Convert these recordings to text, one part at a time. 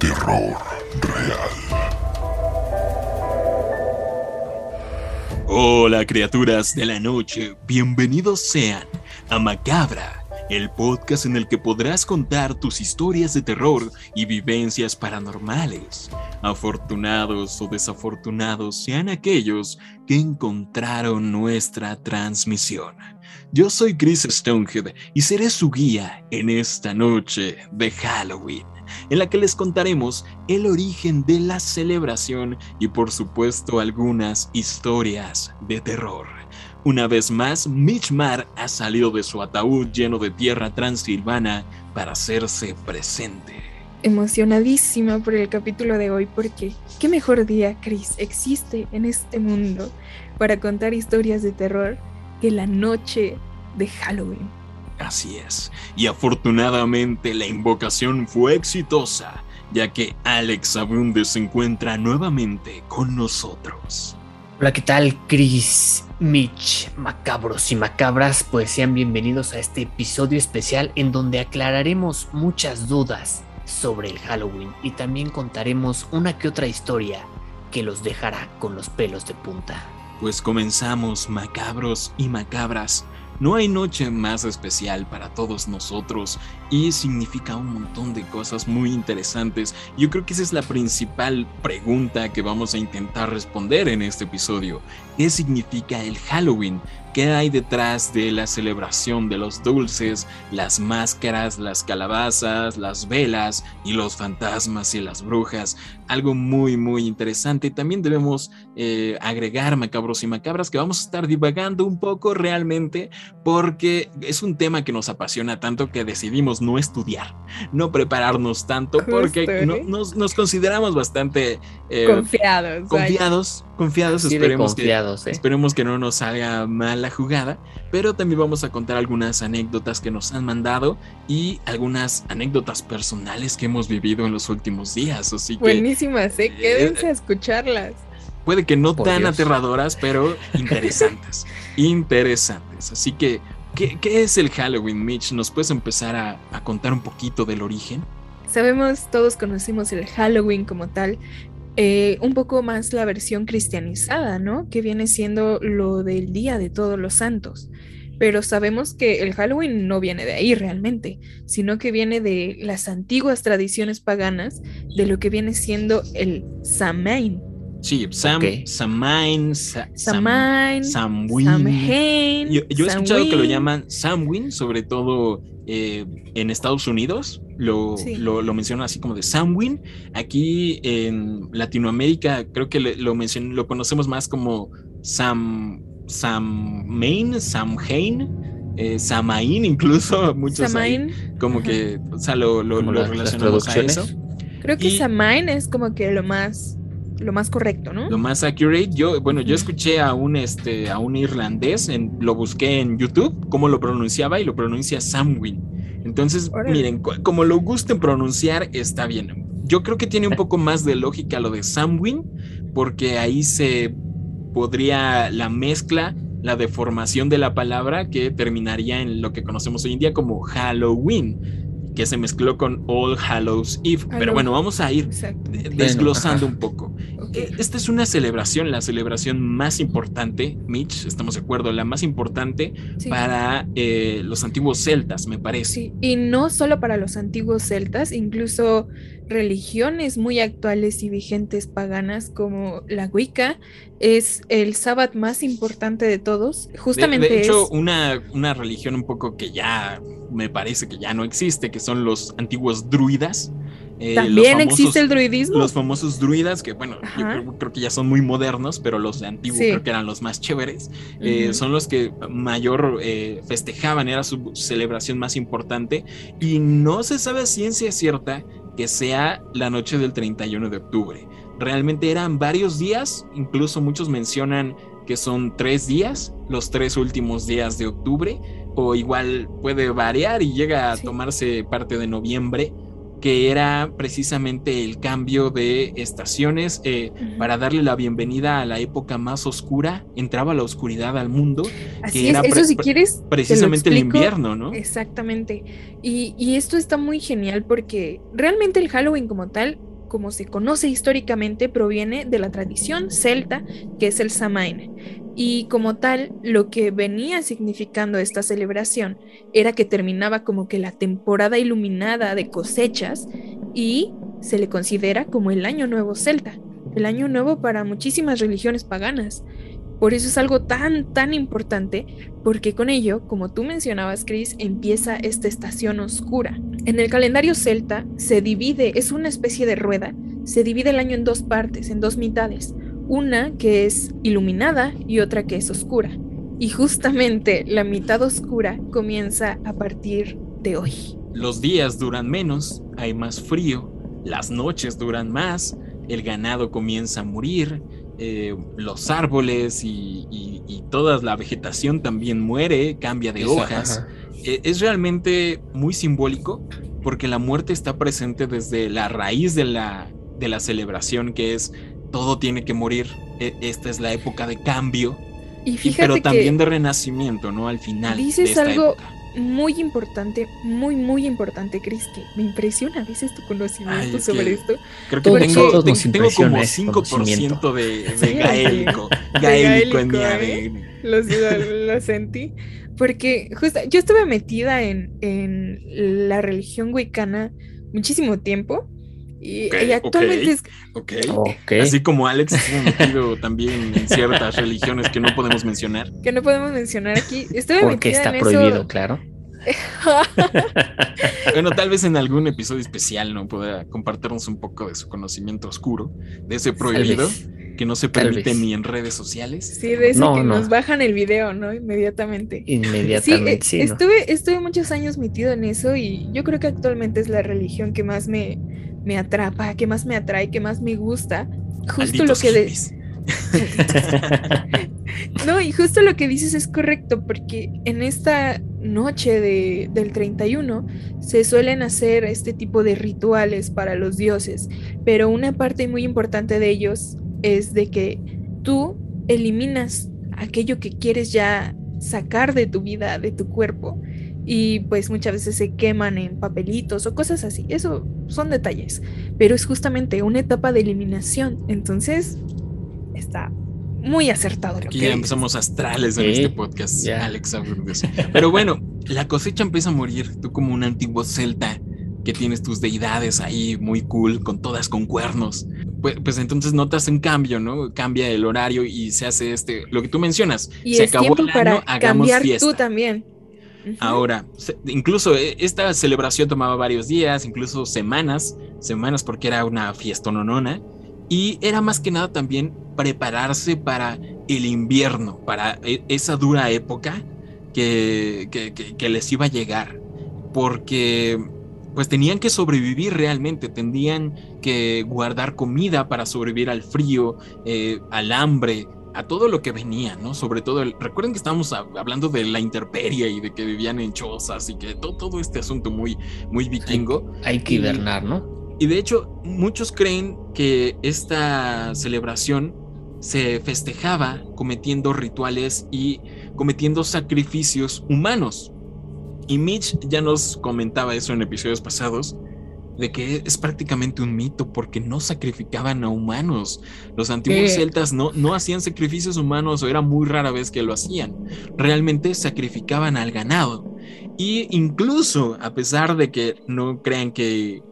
Terror Real. Hola criaturas de la noche, bienvenidos sean a Macabra, el podcast en el que podrás contar tus historias de terror y vivencias paranormales. Afortunados o desafortunados sean aquellos que encontraron nuestra transmisión. Yo soy Chris Stonehead y seré su guía en esta noche de Halloween, en la que les contaremos el origen de la celebración y por supuesto algunas historias de terror. Una vez más, Mitch Mar ha salido de su ataúd lleno de tierra transilvana para hacerse presente. Emocionadísima por el capítulo de hoy porque qué mejor día, Chris, existe en este mundo para contar historias de terror que la noche de Halloween. Así es, y afortunadamente la invocación fue exitosa, ya que Alex Abunde se encuentra nuevamente con nosotros. Hola, ¿qué tal, Chris, Mitch, macabros y macabras? Pues sean bienvenidos a este episodio especial en donde aclararemos muchas dudas sobre el Halloween y también contaremos una que otra historia que los dejará con los pelos de punta. Pues comenzamos, macabros y macabras. No hay noche más especial para todos nosotros y significa un montón de cosas muy interesantes. Yo creo que esa es la principal pregunta que vamos a intentar responder en este episodio. ¿Qué significa el Halloween? ¿Qué hay detrás de la celebración de los dulces, las máscaras, las calabazas, las velas y los fantasmas y las brujas? Algo muy, muy interesante. También debemos eh, agregar macabros y macabras que vamos a estar divagando un poco realmente porque es un tema que nos apasiona tanto que decidimos no estudiar, no prepararnos tanto porque nos, consideramos bastante eh, confiados. Confiados, confiados. Esperemos, que, ¿eh? esperemos que no nos salga mal la jugada, pero también vamos a contar algunas anécdotas que nos han mandado y algunas anécdotas personales que hemos vivido en los últimos días. Así Buenísimas, ¿eh? Quédense a escucharlas. Puede que no tan aterradoras, pero interesantes. interesantes. Así que, ¿qué, es el Halloween, Mitch? ¿Nos puedes empezar a, a contar un poquito del origen? Sabemos, todos conocemos el Halloween como tal, eh, un poco más la versión cristianizada, ¿no? Que viene siendo lo del Día de Todos los Santos. Pero sabemos que el Halloween no viene de ahí realmente, sino que viene de las antiguas tradiciones paganas, de lo que viene siendo el Samhain. Sí, Sam, Samhain, Samhain, Samhain. Yo, yo he escuchado que lo llaman Samhain, sobre todo eh, en Estados Unidos lo, lo, mencionan así como de Samhain. Aquí en Latinoamérica creo que lo, lo conocemos más como Sam, Samhain, Samhain. Eh, Samain incluso muchos como que o sea lo, lo, relacionamos a eso creo que Samain es como que lo más lo más correcto, ¿no? Lo más accurate. Yo, bueno, yo escuché a un este a un irlandés, en, lo busqué en YouTube, cómo lo pronunciaba y lo pronuncia Samwin. Entonces, miren, como lo gusten pronunciar, está bien. Yo creo que tiene un poco más de lógica lo de Samwin, porque ahí se podría la mezcla, la deformación de la palabra que terminaría en lo que conocemos hoy en día como Halloween que se mezcló con All Hallows Eve. Pero bueno, vamos a ir desglosando un poco. Eh, esta es una celebración, la celebración más importante, Mitch, estamos de acuerdo, la más importante para eh, los antiguos celtas, me parece. Sí, y no solo para los antiguos celtas, incluso religiones muy actuales y vigentes paganas como la Wicca es el sábado más importante de todos. Justamente de, hecho, una, una religión un poco que ya me parece que ya no existe, que son los antiguos druidas. Eh, También existe el druidismo. Los famosos druidas, que bueno, yo creo, que ya son muy modernos, pero los de antiguo creo que eran los más chéveres. Eh, son los que mayor eh, festejaban, era su celebración más importante. Y no se sabe a ciencia cierta que sea la noche del 31 de octubre. Realmente eran varios días, incluso muchos mencionan que son tres días, los tres últimos días de octubre, o igual puede variar y llega a tomarse parte de noviembre que era precisamente el cambio de estaciones eh, para darle la bienvenida a la época más oscura, entraba la oscuridad al mundo, Así que es, era eso si quieres precisamente el invierno, ¿no? Exactamente. Y, y esto está muy genial porque realmente el Halloween como tal como se conoce históricamente, proviene de la tradición celta, que es el Samain. Y como tal, lo que venía significando esta celebración era que terminaba como que la temporada iluminada de cosechas y se le considera como el año nuevo celta, el año nuevo para muchísimas religiones paganas. Por eso es algo tan, tan importante, porque con ello, como tú mencionabas, Chris, empieza esta estación oscura. En el calendario celta se divide, es una especie de rueda, se divide el año en dos partes, en dos mitades, una que es iluminada y otra que es oscura. Y justamente la mitad oscura comienza a partir de hoy. Los días duran menos, hay más frío, las noches duran más, el ganado comienza a morir, eh, los árboles y, toda la vegetación también muere, cambia de hojas. Eh, es realmente muy simbólico porque la muerte está presente desde la raíz de la, de la celebración, que es todo tiene que morir. E, esta es la época de cambio. Y pero también de renacimiento, ¿no? Al final. Dices algo muy importante, muy, muy importante, Chris, que me impresiona a veces tu conocimiento sobre esto. Creo que tengo, tengo, como 5% de, de gaélico, gaélico, en mi ADN. Lo, sentí. Porque justo yo estuve metida en, en la religión wicana muchísimo tiempo. Y, actualmente es. Así como Alex estuvo metido también en ciertas religiones que no podemos mencionar. Que no podemos mencionar aquí. Estuve Porque está prohibido, claro. bueno, tal vez en algún episodio especial, ¿no? Pueda compartirnos un poco de su conocimiento oscuro, de ese prohibido que no se permite ni en redes sociales. Sí, de ese que nos bajan el video, ¿no? Inmediatamente. Inmediatamente. Sí, eh, estuve, estuve muchos años metido en eso y yo creo que actualmente es la religión que más me, me atrapa, que más me atrae, que más me gusta. Justo lo que no, y justo lo que dices es correcto, porque en esta noche de, del 31 se suelen hacer este tipo de rituales para los dioses, pero una parte muy importante de ellos es de que tú eliminas aquello que quieres ya sacar de tu vida, de tu cuerpo, y pues muchas veces se queman en papelitos o cosas así. Eso son detalles, pero es justamente una etapa de eliminación. Entonces, está muy acertado. Aquí ya empezamos astrales en este podcast, Alex Pero bueno, la cosecha empieza a morir. Tú como un antiguo celta que tienes tus deidades ahí muy cool, con todas con cuernos. Pues, pues, entonces notas un cambio, ¿no? Cambia el horario y se hace este, lo que tú mencionas. Y se es acabó tiempo para cambiar tú también. Ahora, incluso eh, esta celebración tomaba varios días, incluso semanas, semanas porque era una fiesta nonona. Y era más que nada también prepararse para el invierno, para e, esa dura época que, que, les iba a llegar. Porque pues tenían que sobrevivir realmente, tendrían que guardar comida para sobrevivir al frío, eh, al hambre, a todo lo que venía, ¿no? Sobre todo, recuerden que estábamos hablando de la intemperie y de que vivían en chozas y que todo, todo este asunto muy, muy vikingo. Hay, que hibernar, ¿no? Y de hecho, muchos creen que esta celebración se festejaba cometiendo rituales y cometiendo sacrificios humanos. Y Mitch ya nos comentaba eso en episodios pasados, de que es prácticamente un mito porque no sacrificaban a humanos. Los antiguos celtas no, no hacían sacrificios humanos o era muy rara vez que lo hacían. Realmente sacrificaban al ganado. Y incluso, a pesar de que no crean que,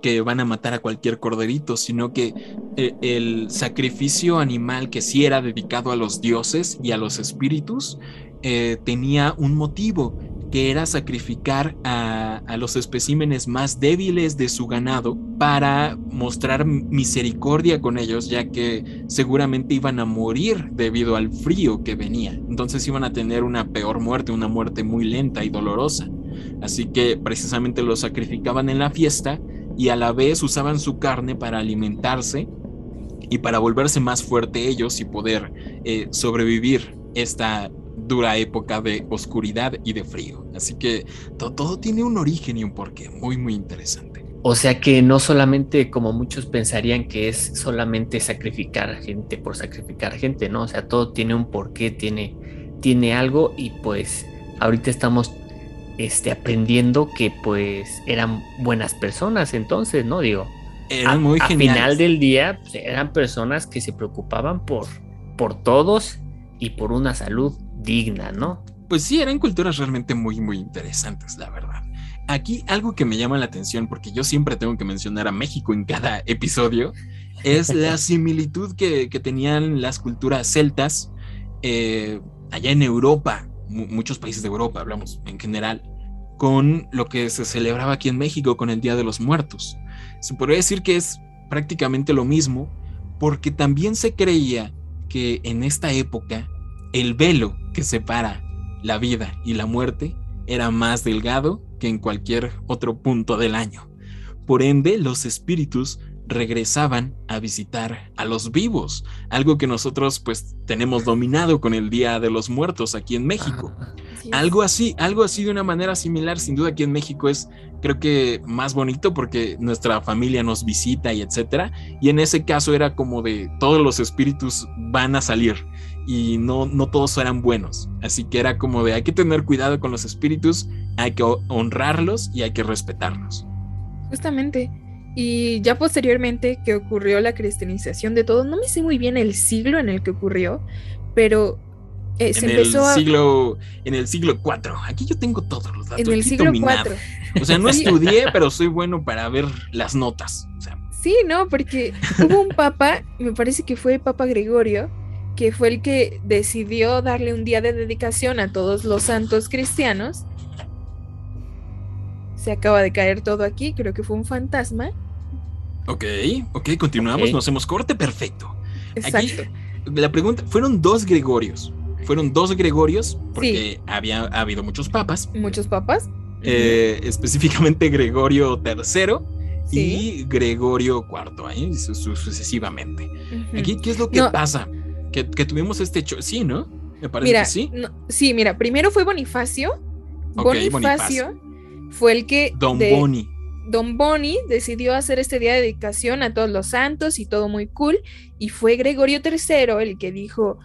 que van a matar a cualquier corderito, sino que eh, el sacrificio animal que sí era dedicado a los dioses y a los espíritus, eh, tenía un motivo que era sacrificar a, los especímenes más débiles de su ganado para mostrar misericordia con ellos, ya que seguramente iban a morir debido al frío que venía. Entonces iban a tener una peor muerte, una muerte muy lenta y dolorosa. Así que precisamente los sacrificaban en la fiesta y a la vez usaban su carne para alimentarse y para volverse más fuerte ellos y poder eh, sobrevivir esta dura época de oscuridad y de frío. Así que todo, tiene un origen y un porqué muy, muy interesante. O sea que no solamente como muchos pensarían que es solamente sacrificar gente por sacrificar gente, ¿no? O sea, todo tiene un porqué, tiene, tiene algo y pues ahorita estamos este, aprendiendo que pues eran buenas personas entonces, ¿no? Digo, eran muy Al final del día pues, eran personas que se preocupaban por, por todos y por una salud digna, ¿no? Pues sí, eran culturas realmente muy, muy interesantes, la verdad. Aquí algo que me llama la atención, porque yo siempre tengo que mencionar a México en cada episodio, es la similitud que, tenían las culturas celtas eh, allá en Europa, muchos países de Europa, hablamos en general, con lo que se celebraba aquí en México con el Día de los Muertos. Se podría decir que es prácticamente lo mismo, porque también se creía que en esta época el velo que separa la vida y la muerte era más delgado que en cualquier otro punto del año. Por ende, los espíritus regresaban a visitar a los vivos, algo que nosotros pues tenemos dominado con el Día de los Muertos aquí en México. Algo así, algo así de una manera similar, sin duda aquí en México es creo que más bonito porque nuestra familia nos visita y etcétera, y en ese caso era como de todos los espíritus van a salir y no no todos eran buenos, así que era como de hay que tener cuidado con los espíritus, hay que honrarlos y hay que respetarlos. Justamente y ya posteriormente que ocurrió la cristianización de todo, no me sé muy bien el siglo en el que ocurrió, pero eh, se en empezó el siglo, En el siglo IV. Aquí yo tengo todos los datos. En el siglo IV. O sea, no estudié, pero soy bueno para ver las notas. Sí, no, porque hubo un papa, me parece que fue el Papa Gregorio, que fue el que decidió darle un día de dedicación a todos los santos cristianos. Se acaba de caer todo aquí, creo que fue un fantasma. Ok, ok, continuamos, nos hacemos corte, perfecto. Exacto. la pregunta, fueron dos Gregorios. Fueron dos Gregorios, porque había habido muchos papas. Muchos papas. Eh, específicamente Gregorio III y Gregorio IV, ¿eh? sucesivamente. Aquí, ¿qué es lo que pasa? Que, tuvimos este hecho, sí, ¿no? Me parece que sí. sí, mira, primero fue Bonifacio. Bonifacio, fue el que... Don Boni Don Boni decidió hacer este día de dedicación a todos los santos y todo muy cool, y fue Gregorio III el que dijo,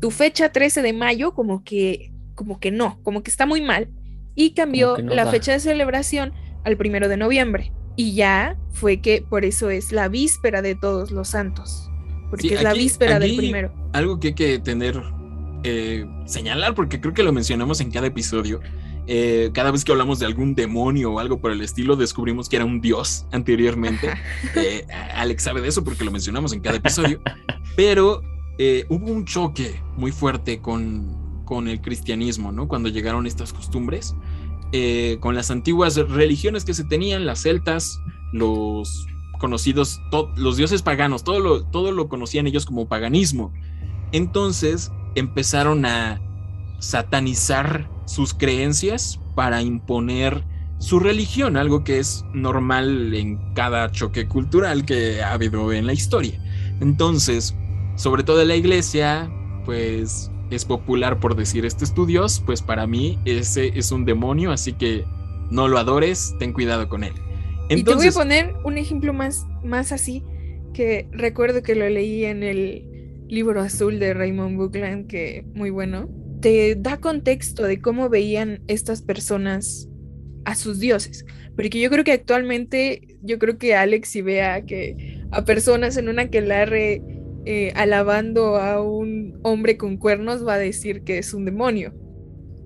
tu fecha 13 de mayo como que, como que no, como que está muy mal, y cambió la fecha de celebración al primero de noviembre. Y ya fue que por eso es la víspera de todos los santos, porque es la víspera del primero. Algo que hay que tener, eh, señalar, porque creo que lo mencionamos en cada episodio, eh, cada vez que hablamos de algún demonio o algo por el estilo, descubrimos que era un dios anteriormente. Eh, Alex sabe de eso porque lo mencionamos en cada episodio. Pero hubo un choque muy fuerte con, con, el cristianismo, ¿no? Cuando llegaron estas costumbres, con las antiguas religiones que se tenían, las celtas, los conocidos, los dioses paganos, todo lo, todo lo conocían ellos como paganismo. Entonces empezaron a satanizar sus creencias para imponer su religión, algo que es normal en cada choque cultural que ha habido en la historia. Entonces, sobre todo la iglesia, pues es popular por decir este estudios, pues para mí ese es un demonio, así que no lo adores, ten cuidado con él. Entonces, y te voy a poner un ejemplo más, más así, que recuerdo que lo leí en el libro azul de Raymond Buckland, que muy bueno te da contexto de cómo veían estas personas a sus dioses. Porque yo creo que actualmente, yo creo que Alex si vea que a personas en una aquelarre eh, alabando a un hombre con cuernos va a decir que es un demonio,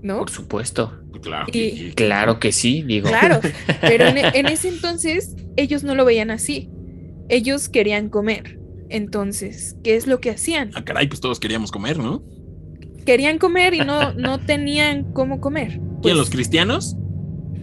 ¿no? Por supuesto. Claro, claro que sí, digo. Claro, pero en, en ese entonces ellos no lo veían así. Ellos querían comer. Entonces, ¿qué es lo que hacían? Ah, caray, pues todos queríamos comer, ¿no? querían comer y no, no tenían cómo comer. ¿Quién, pues los cristianos?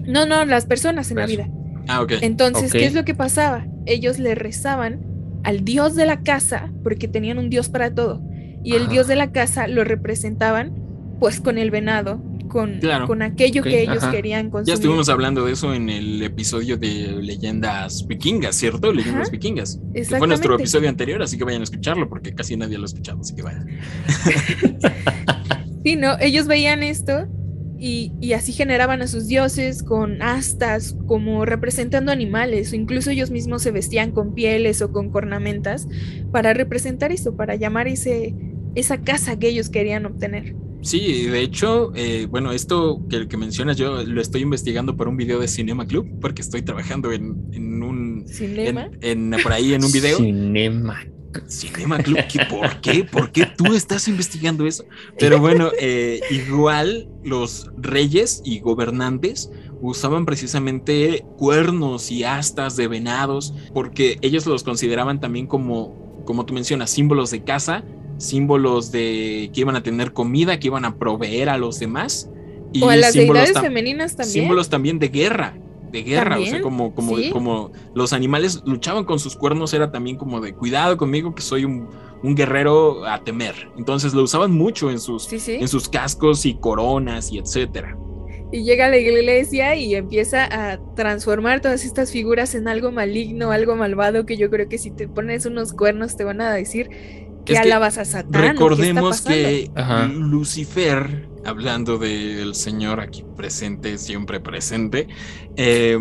No, no, las personas en la vida. Ah, ok. Entonces, ¿qué es lo que pasaba? Ellos le rezaban al dios de la casa, porque tenían un dios para todo. Y el dios de la casa lo representaban, pues, con el venado, con, con aquello que ellos querían consumir. Ya estuvimos hablando de eso en el episodio de leyendas vikingas, ¿cierto? Leyendas vikingas. Que fue nuestro episodio anterior, así que vayan a escucharlo porque casi nadie lo ha escuchado, así que vayan. sí, no, ellos veían esto Y, y, así generaban a sus dioses con astas, como representando animales, o incluso ellos mismos se vestían con pieles o con cornamentas para representar eso, para llamar ese, esa casa que ellos querían obtener. Sí, de hecho, eh, bueno, esto que, que, mencionas yo lo estoy investigando por un video de Cinema Club, porque estoy trabajando en, en un... ¿Cinema? En, en, por ahí en un video. Cinema Cinema Club, ¿por qué? ¿Por qué tú estás investigando eso? Pero bueno, eh, igual los reyes y gobernantes usaban precisamente cuernos y astas de venados porque ellos los consideraban también como, como tú mencionas, símbolos de casa, símbolos de que iban a tener comida, que iban a proveer a los demás. Y o a las deidades femeninas también. Símbolos también de guerra de guerra, o sea, como, como, como los animales luchaban con sus cuernos, era también como de cuidado conmigo que soy un, un guerrero a temer. Entonces lo usaban mucho en sus, en sus cascos y coronas y etcétera. Y llega a la iglesia y empieza a transformar todas estas figuras en algo maligno, algo malvado, que yo creo que si te pones unos cuernos te van a decir que alabas a Satán. Recordemos que Lucifer hablando del señor aquí presente, siempre presente. Eh,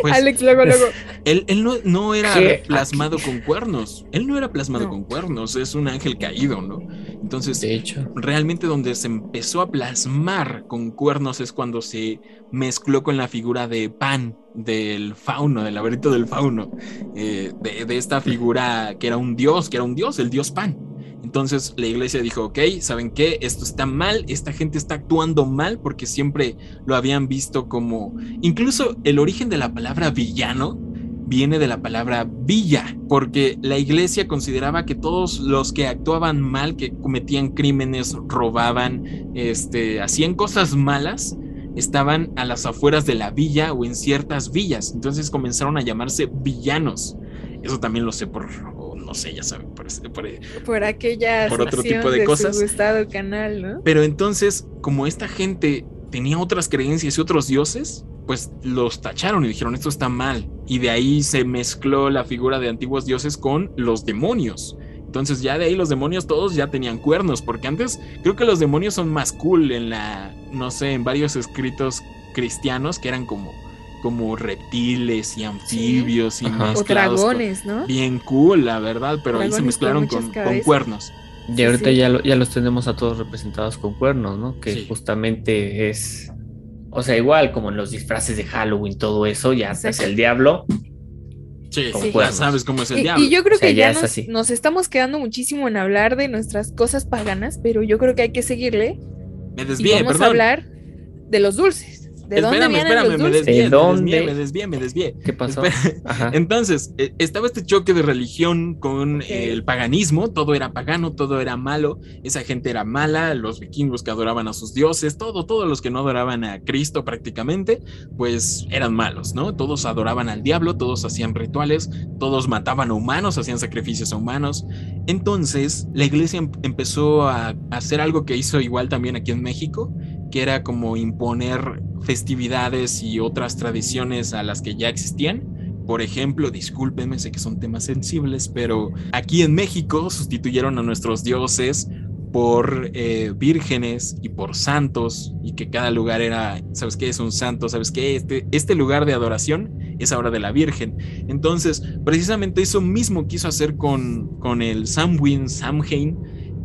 pues, Alex, luego, luego. Él, no, era plasmado con cuernos. Él no era plasmado con cuernos, es un ángel caído, ¿no? Entonces, de hecho, realmente donde se empezó a plasmar con cuernos es cuando se mezcló con la figura de Pan, del fauno, del laberinto del fauno, eh, de, de esta figura que era un dios, que era un dios, el dios Pan. Entonces la iglesia dijo, ok, ¿saben qué? Esto está mal, esta gente está actuando mal porque siempre lo habían visto como... Incluso el origen de la palabra villano viene de la palabra villa, porque la iglesia consideraba que todos los que actuaban mal, que cometían crímenes, robaban, este, hacían cosas malas, estaban a las afueras de la villa o en ciertas villas. Entonces comenzaron a llamarse villanos. Eso también lo sé por no sé, ya saben, por, por, por aquella por otro tipo de, cosas. Su canal, ¿no? Pero entonces, como esta gente tenía otras creencias y otros dioses, pues los tacharon y dijeron esto está mal. Y de ahí se mezcló la figura de antiguos dioses con los demonios. Entonces ya de ahí los demonios todos ya tenían cuernos, porque antes creo que los demonios son más cool en la, no sé, en varios escritos cristianos que eran como como reptiles y anfibios y O dragones, ¿no? Bien cool, la verdad, pero ahí se mezclaron con, cuernos. Y ahorita Ya, ya los tenemos a todos representados con cuernos, ¿no? Que justamente es. O sea, igual como en los disfraces de Halloween, todo eso, ya es el diablo. Sí, ya sabes cómo es el diablo. Y yo creo que ya, nos, nos, estamos quedando muchísimo en hablar de nuestras cosas paganas, pero yo creo que hay que seguirle. Me desvié, y vamos a hablar de los dulces. ¿De espérame, espérame, me desvié, me desvié, me desvié, ¿Qué pasó? Entonces, eh, estaba este choque de religión con el paganismo, todo era pagano, todo era malo, esa gente era mala, los vikingos que adoraban a sus dioses, todo, todos los que no adoraban a Cristo prácticamente, pues eran malos, ¿no? Todos adoraban al diablo, todos hacían rituales, todos mataban a humanos, hacían sacrificios a humanos. Entonces, la iglesia em, empezó a hacer algo que hizo igual también aquí en México, que era como imponer festividades y otras tradiciones a las que ya existían. Por ejemplo, discúlpenme, sé que son temas sensibles, pero aquí en México sustituyeron a nuestros dioses por eh, vírgenes y por santos y que cada lugar era, ¿sabes qué? Es un santo, ¿sabes qué? Este, este lugar de adoración es ahora de la Virgen. Entonces, precisamente eso mismo quiso hacer con, con el Samhain, Samhain,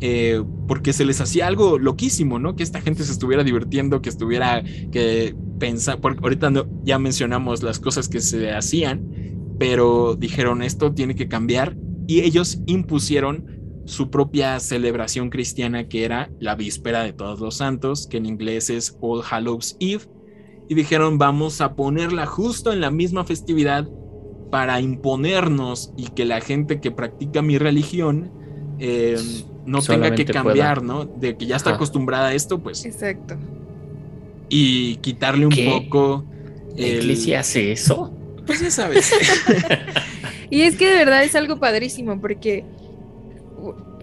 eh, porque se les hacía algo loquísimo, ¿no? Que esta gente se estuviera divirtiendo, que estuviera, que pensar, porque ahorita ya mencionamos las cosas que se hacían, pero dijeron esto tiene que cambiar y ellos impusieron su propia celebración cristiana que era la víspera de todos los santos, que en inglés es All Hallows Eve, y dijeron vamos a ponerla justo en la misma festividad para imponernos y que la gente que practica mi religión eh, no tenga que cambiar, ¿no? De que ya está acostumbrada a esto, pues. Exacto. Y quitarle un poco. ¿La iglesia hace eso? Pues ya sabes. y es que de verdad es algo padrísimo porque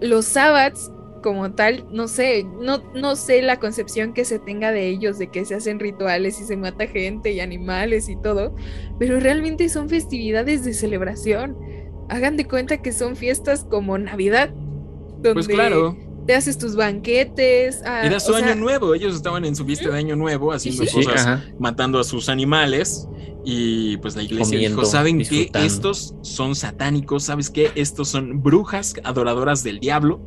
los sábados como tal, no sé, no, no sé la concepción que se tenga de ellos, de que se hacen rituales y se mata gente y animales y todo, pero realmente son festividades de celebración. Hagan de cuenta que son fiestas como Navidad, pues claro. te haces tus banquetes. ah, Era su o sea, año nuevo, ellos estaban en su fiesta de año nuevo haciendo Sí, Sí, cosas, matando a sus animales. Y pues la iglesia Comiendo, dijo, ¿saben qué? disfrutando. Estos son satánicos, ¿sabes qué? Estos son brujas adoradoras del diablo.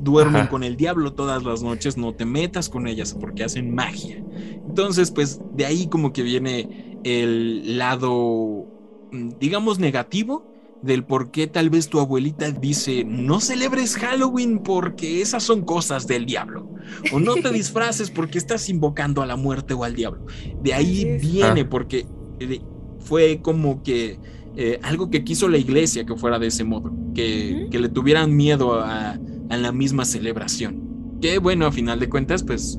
Duermen Ajá. con el diablo todas las noches, no te metas con ellas porque hacen magia. Entonces, pues de ahí como que viene el lado, mm, digamos, negativo del por qué tal vez tu abuelita dice, no celebres Halloween porque esas son cosas del diablo. O no te disfraces porque estás invocando a la muerte o al diablo. De ahí viene Ah. porque eh, fue como que eh, algo que quiso la iglesia que fuera de ese modo, que, que le tuvieran miedo a, a la misma celebración. Que bueno, a final de cuentas, pues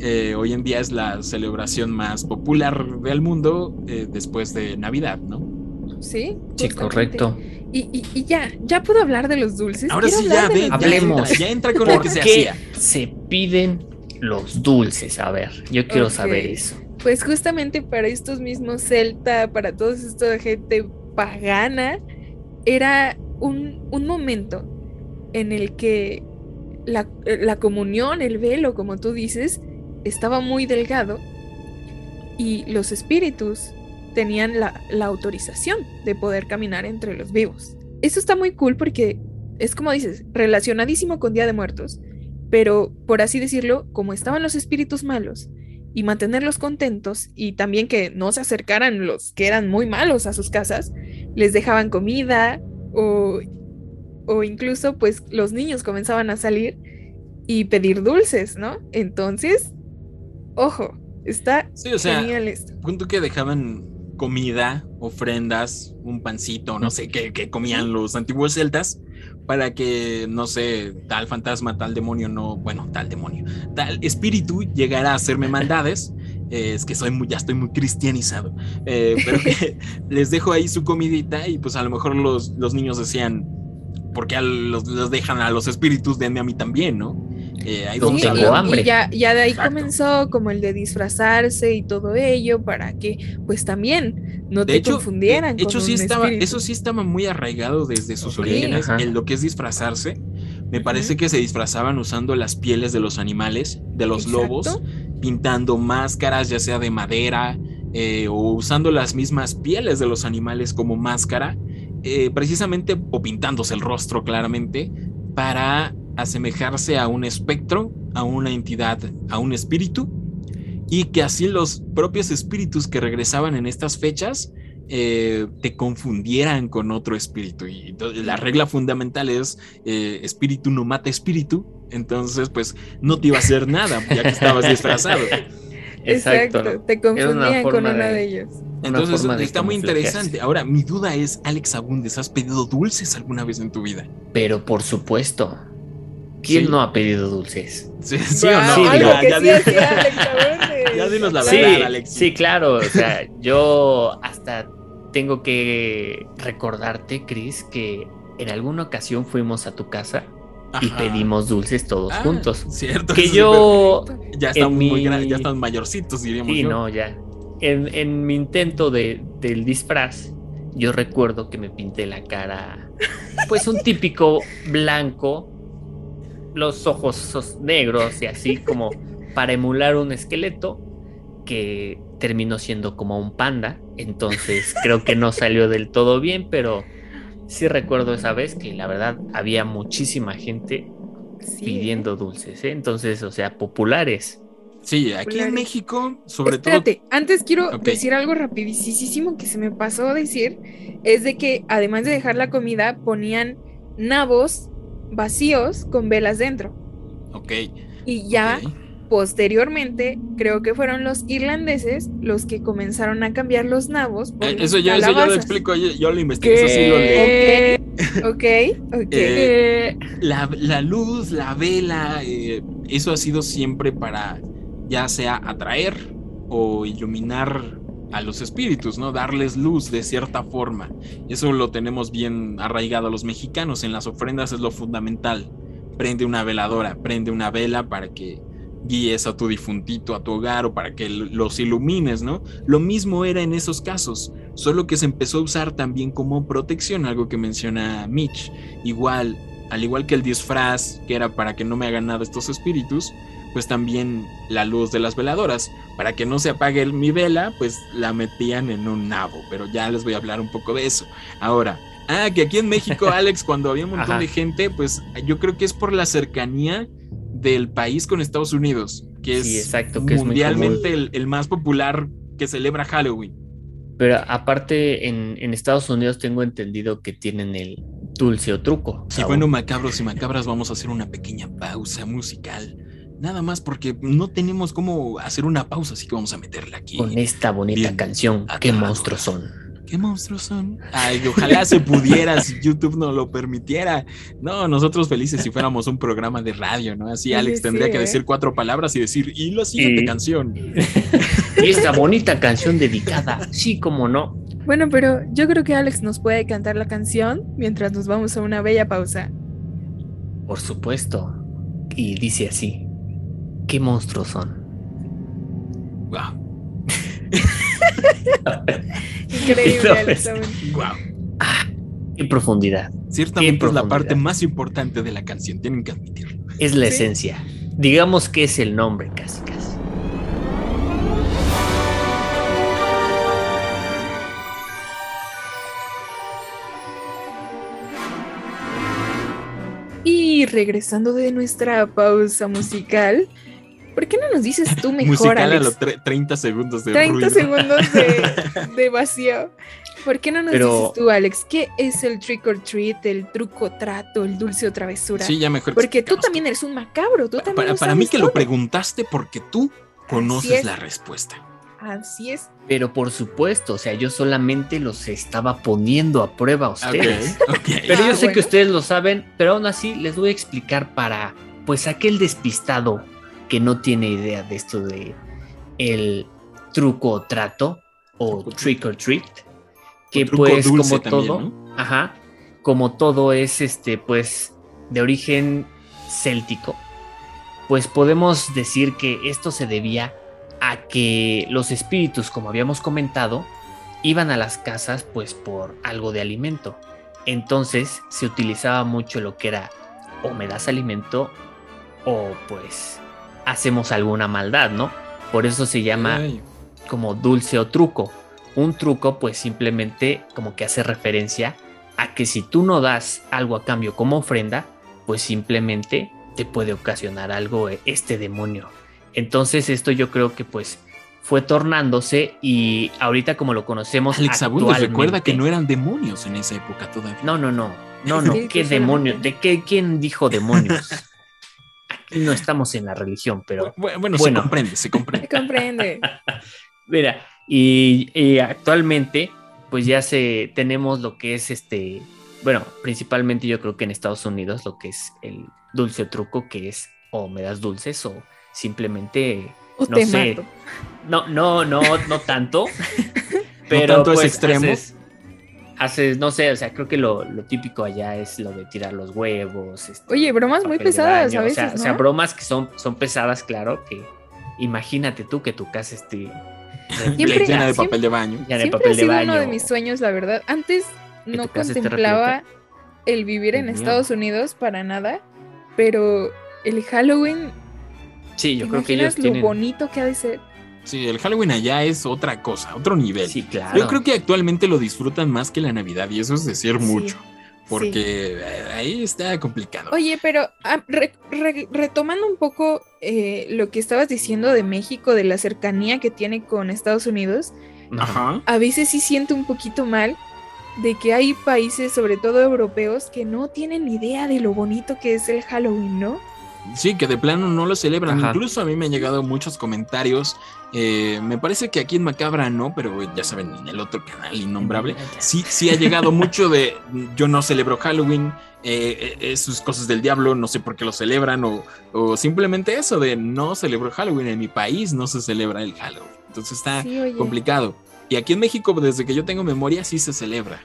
eh, hoy en día es la celebración más popular del mundo eh, después de Navidad, ¿no? Sí, Sí, correcto. Y, y- y ya, ya puedo hablar de los dulces. Ahora Quiero sí, ya, ve, Hablemos. ya entra con lo ¿Por que se qué hacía. se piden los dulces? A ver, yo quiero saber eso. Pues justamente para estos mismos celta, para todos esta gente pagana, era un, un momento en el que la, la comunión, el velo, como tú dices, estaba muy delgado y los espíritus tenían la, la autorización de poder caminar entre los vivos. Eso está muy cool porque es como dices, relacionadísimo con Día de Muertos, pero por así decirlo, como estaban los espíritus malos, y mantenerlos contentos y también que no se acercaran los que eran muy malos a sus casas, les dejaban comida o, o incluso pues los niños comenzaban a salir y pedir dulces, ¿no? Entonces, ojo, está Sí, o sea, genial esto. punto que dejaban comida, ofrendas, un pancito, no sé qué, que comían los antiguos celtas para que, no sé, tal fantasma, tal demonio, no, bueno, tal demonio, tal espíritu llegara a hacerme maldades. Eh, es que soy muy, ya estoy muy cristianizado, eh, pero que les dejo ahí su comidita y pues a lo mejor los, los niños decían, ¿por qué a los, los dejan a los espíritus? Denme a mí también, ¿no? Eh, ahí Sí, y- hambre. Y ya, ya de ahí Exacto. comenzó como el de disfrazarse y todo ello para que pues también no De te hecho, confundieran de hecho con sí estaba, espíritu. eso sí estaba muy arraigado desde sus orígenes, ajá. en lo que es disfrazarse. Me parece que se disfrazaban usando las pieles de los animales, de los Exacto. lobos, pintando máscaras, ya sea de madera, eh, o usando las mismas pieles de los animales como máscara, eh, precisamente, o pintándose el rostro claramente, para asemejarse a un espectro, a una entidad, a un espíritu, y que así los propios espíritus que regresaban en estas fechas eh, te confundieran con otro espíritu. Y la regla fundamental es eh, espíritu no mata espíritu, entonces pues no te iba a hacer nada, ya que estabas disfrazado. Exacto, te confundían con forma uno de- de ellos. Entonces de está muy interesante. Ahora, mi duda es, Alex Abundes, ¿has pedido dulces alguna vez en tu vida? Pero por supuesto, ¿quién Sí. no ha pedido dulces? ¿Sí, sí o no? Sí, algo digo, que ya, dinos la Sí, verdad, Alex. sí, claro. O sea, yo hasta tengo que recordarte, Chris, que en alguna ocasión fuimos a tu casa y pedimos dulces todos Ah, juntos. Cierto. Que yo, Ya están en muy mi- ya están mayorcitos, diríamos. sí, yo. no, ya. En, en mi intento de, del disfraz, yo recuerdo que me pinté la cara, pues un típico blanco, los ojos negros y así como para emular un esqueleto que terminó siendo como un panda. Entonces creo que no salió del todo bien, pero sí recuerdo esa vez que la verdad había muchísima gente Sí, pidiendo dulces, ¿eh? entonces, o sea, populares. Sí, aquí en. México, sobre Espérate, antes quiero decir algo rapidísimo que se me pasó a decir, es de que además de dejar la comida, ponían nabos vacíos con velas dentro. Ok. Y ya posteriormente, creo que fueron los irlandeses los que comenzaron a cambiar los nabos por Eh, Eso yo, eso yo lo explico, yo, yo lo investigué, eso sí lo leí. Ok, ok, ok. Eh, La, la luz, la vela, eh, eso ha sido siempre para ya sea atraer o iluminar a los espíritus, ¿no? Darles luz de cierta forma. Eso lo tenemos bien arraigado a los mexicanos. En las ofrendas es lo fundamental. Prende una veladora, prende una vela para que guíes a tu difuntito a tu hogar o para que los ilumines, ¿no? Lo mismo era en esos casos, solo que se empezó a usar también como protección, algo que menciona Mitch. Igual, al igual que el disfraz, que era para que no me hagan nada estos espíritus, pues también la luz de las veladoras. Para que no se apague mi vela, pues la metían en un nabo, pero ya les voy a hablar un poco de eso. Ahora, ah, que aquí en México, Alex, cuando había un montón Ajá. de gente, pues yo creo que es por la cercanía del país con Estados Unidos, que Sí, es exacto, que es muy mundialmente el, el más popular que celebra Halloween. Pero aparte, en, en Estados Unidos tengo entendido que tienen el dulce o truco. Y Saúl. bueno, macabros y macabras, vamos a hacer una pequeña pausa musical. Nada más porque no tenemos cómo hacer una pausa, así que vamos a meterla aquí. con esta bonita Bien canción, qué monstruos son. ¿Qué monstruos son? Ay, ojalá se pudiera si YouTube no lo permitiera. No, nosotros felices si fuéramos un programa de radio, ¿no? Así Alex tendría sí, que ¿eh? decir cuatro palabras y decir, y la siguiente Y- canción. Y esta bonita canción dedicada, sí, como no. Bueno, pero yo creo que Alex nos puede cantar la canción mientras nos vamos a una bella pausa. Por supuesto. Y dice así, qué monstruos son. Wow, Increíble, No, Alex. es- aún. wow. Qué profundidad. Ciertamente es la profundidad. parte más importante de la canción, tienen que admitirlo. Es la Sí. esencia. Digamos que es el nombre, casi, casi. Y regresando de nuestra pausa musical, ¿por qué no nos dices tú mejor, Musical a Alex? los tre- 30 segundos de 30 ruido. segundos de, de vacío. ¿Por qué no nos Pero- dices tú, Alex, qué es el trick or treat, el truco trato, el dulce o travesura? Sí, ya mejor. Porque tú también eres un macabro, tú Pa- también Para, para mí que lo preguntaste porque tú conoces es. la respuesta. Así es. Pero por supuesto, o sea, yo solamente los estaba poniendo a prueba a ustedes. Pero Ah, yo sé que ustedes lo saben, pero aún así les voy a explicar para, pues, aquel despistado que no tiene idea de esto de el truco o trato o Truco, trick or treat, que pues como también, todo, ¿no? ajá, como todo es este, pues, de origen céltico, pues podemos decir que esto se debía a que los espíritus, como habíamos comentado, iban a las casas pues por algo de alimento. Entonces se utilizaba mucho lo que era o me das alimento o pues hacemos alguna maldad, ¿no? Por eso se llama Ay, como dulce o truco. Un truco pues simplemente como que hace referencia a que si tú no das algo a cambio como ofrenda, pues simplemente te puede ocasionar algo eh, este demonio. Entonces esto yo creo que pues fue tornándose y ahorita como lo conocemos Alex Abundes recuerda que actualmente- no eran demonios en esa época todavía. no, no, no. No, no. ¿Qué demonios? ¿De qué? ¿Quién dijo demonios? Aquí no estamos en la religión, pero bueno, bueno, bueno. se comprende, se comprende. Se comprende. mira, y, y actualmente, pues ya se tenemos lo que es este, bueno, principalmente yo creo que en Estados Unidos lo que es el dulce truco, que es o me das dulces o simplemente O No te sé. mato. no, no, no, no tanto. pero tanto ese pues, extremo. Haces, haces, no sé, o sea, creo que lo, lo típico allá es lo de tirar los huevos. este, Oye, bromas muy de pesadas a o sea, veces, o sea, ¿no? bromas que son, son pesadas, claro, que imagínate tú que tu casa esté Siempre- llena de siempre- papel de baño. llena de papel ha de sido baño. uno de mis sueños, la verdad. Antes ¿Que no contemplaba el vivir en Dios. Estados Unidos para nada, pero el Halloween, Sí, yo ¿te creo que ellos lo tienen. bonito que ha de ser? Sí, el Halloween allá es otra cosa, otro nivel. Sí, claro. Yo creo que actualmente lo disfrutan más que la Navidad y eso es decir Sí, mucho, porque eh, ahí está complicado. Oye, pero ah, re- re- retomando un poco eh, lo que estabas diciendo de México, de la cercanía que tiene con Estados Unidos, Ajá. A veces sí siento un poquito mal de que hay países, sobre todo europeos, que no tienen ni idea de lo bonito que es el Halloween, ¿no? Sí, que de plano no lo celebran. Ajá. Incluso a mí me han llegado muchos comentarios. eh, me parece que aquí en Macabra no, pero ya saben, en el otro canal innombrable. Sí, sí ha llegado mucho de yo no celebro Halloween, eh, eh, sus cosas del diablo, no sé por qué lo celebran, o, o simplemente eso de no celebro Halloween, en mi país no se celebra el Halloween. Entonces está Sí, complicado. Y aquí en México, desde que yo tengo memoria, sí se celebra.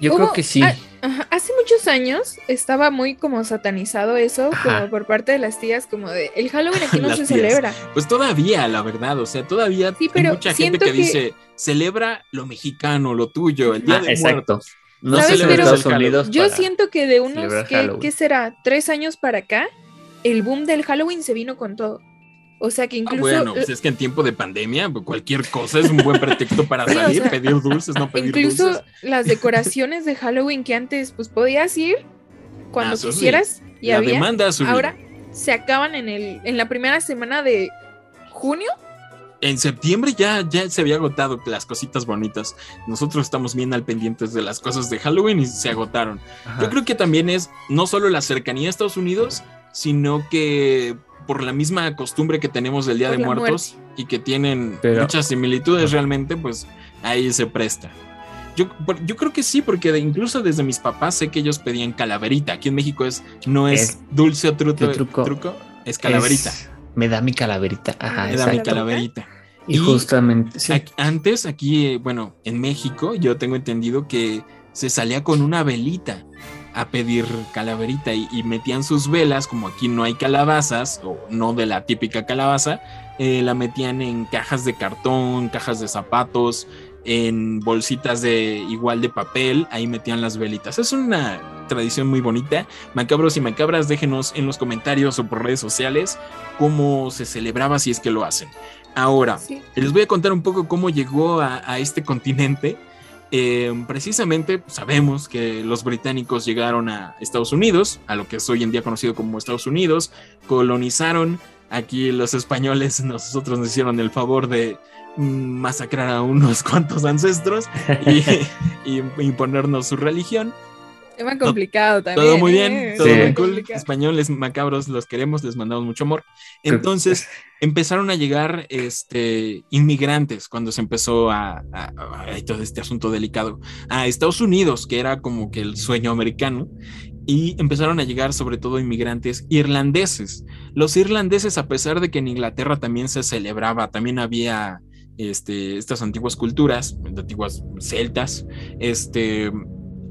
Yo Hubo- creo que sí. ajá, hace muchos años estaba muy como satanizado eso, Ajá. como por parte de las tías, como de el Halloween aquí no se tías. celebra. Pues todavía, la verdad, o sea, todavía Sí, hay mucha gente que, que- dice, celebra lo mexicano, lo tuyo, el Día Ah, de exacto. Muertos. No ¿Sabes? Pero el Halloween. Yo siento que de unos, ¿qué, qué será? ¿Tres años para acá? El boom del Halloween se vino con todo. O sea que Ah, incluso... bueno, pues es que en tiempo de pandemia, pues, cualquier cosa es un buen pretexto para Sí, o salir, sea, pedir dulces, no pedir Incluso dulces. las decoraciones de Halloween que antes pues podías ir cuando Ah, eso sí. quisieras y La había, demanda ahora se acaban en el en la primera semana de junio. En septiembre ya, ya se había agotado las cositas bonitas. Nosotros estamos bien al pendientes de las cosas de Halloween y se agotaron. Ajá. Yo creo que también es no solo la cercanía a Estados Unidos, sino que por la misma costumbre que tenemos del Día Por de Muertos y que tienen Pero- muchas similitudes realmente, pues ahí se presta. Yo, yo creo que sí, porque de- incluso desde mis papás sé que ellos pedían calaverita. Aquí en México es no es, Es- dulce o truco, ¿qué truco? truco, es calaverita. Es- me da mi calaverita. Ajá, Me da mi calaverita. Y, Y- justamente, sí. Antes, aquí, eh, bueno, en México, yo tengo entendido que se salía con una velita a pedir calaverita y, y metían sus velas, como aquí no hay calabazas, o no de la típica calabaza, eh, la metían en cajas de cartón, cajas de zapatos, en bolsitas de igual de papel, ahí metían las velitas. Es una tradición muy bonita. Macabros y macabras, déjenos en los comentarios o por redes sociales cómo se celebraba si es que lo hacen. Ahora, Sí. les voy a contar un poco cómo llegó a, a este continente. Eh, precisamente sabemos que los británicos llegaron a Estados Unidos, a lo que es hoy en día conocido como Estados Unidos, colonizaron. Aquí los españoles, nosotros nos hicieron el favor de masacrar a unos cuantos ancestros y, y imponernos su religión. Tema complicado también. Todo muy ¿eh? bien, todo Sí. muy cool. Españoles macabros, los queremos, les mandamos mucho amor. Entonces empezaron a llegar este, inmigrantes cuando se empezó a, a- a- a todo este asunto delicado a Estados Unidos, que era como que el sueño americano. Y empezaron a llegar sobre todo inmigrantes irlandeses. Los irlandeses, a pesar de que en Inglaterra también se celebraba, también había este, estas antiguas culturas, antiguas celtas, este,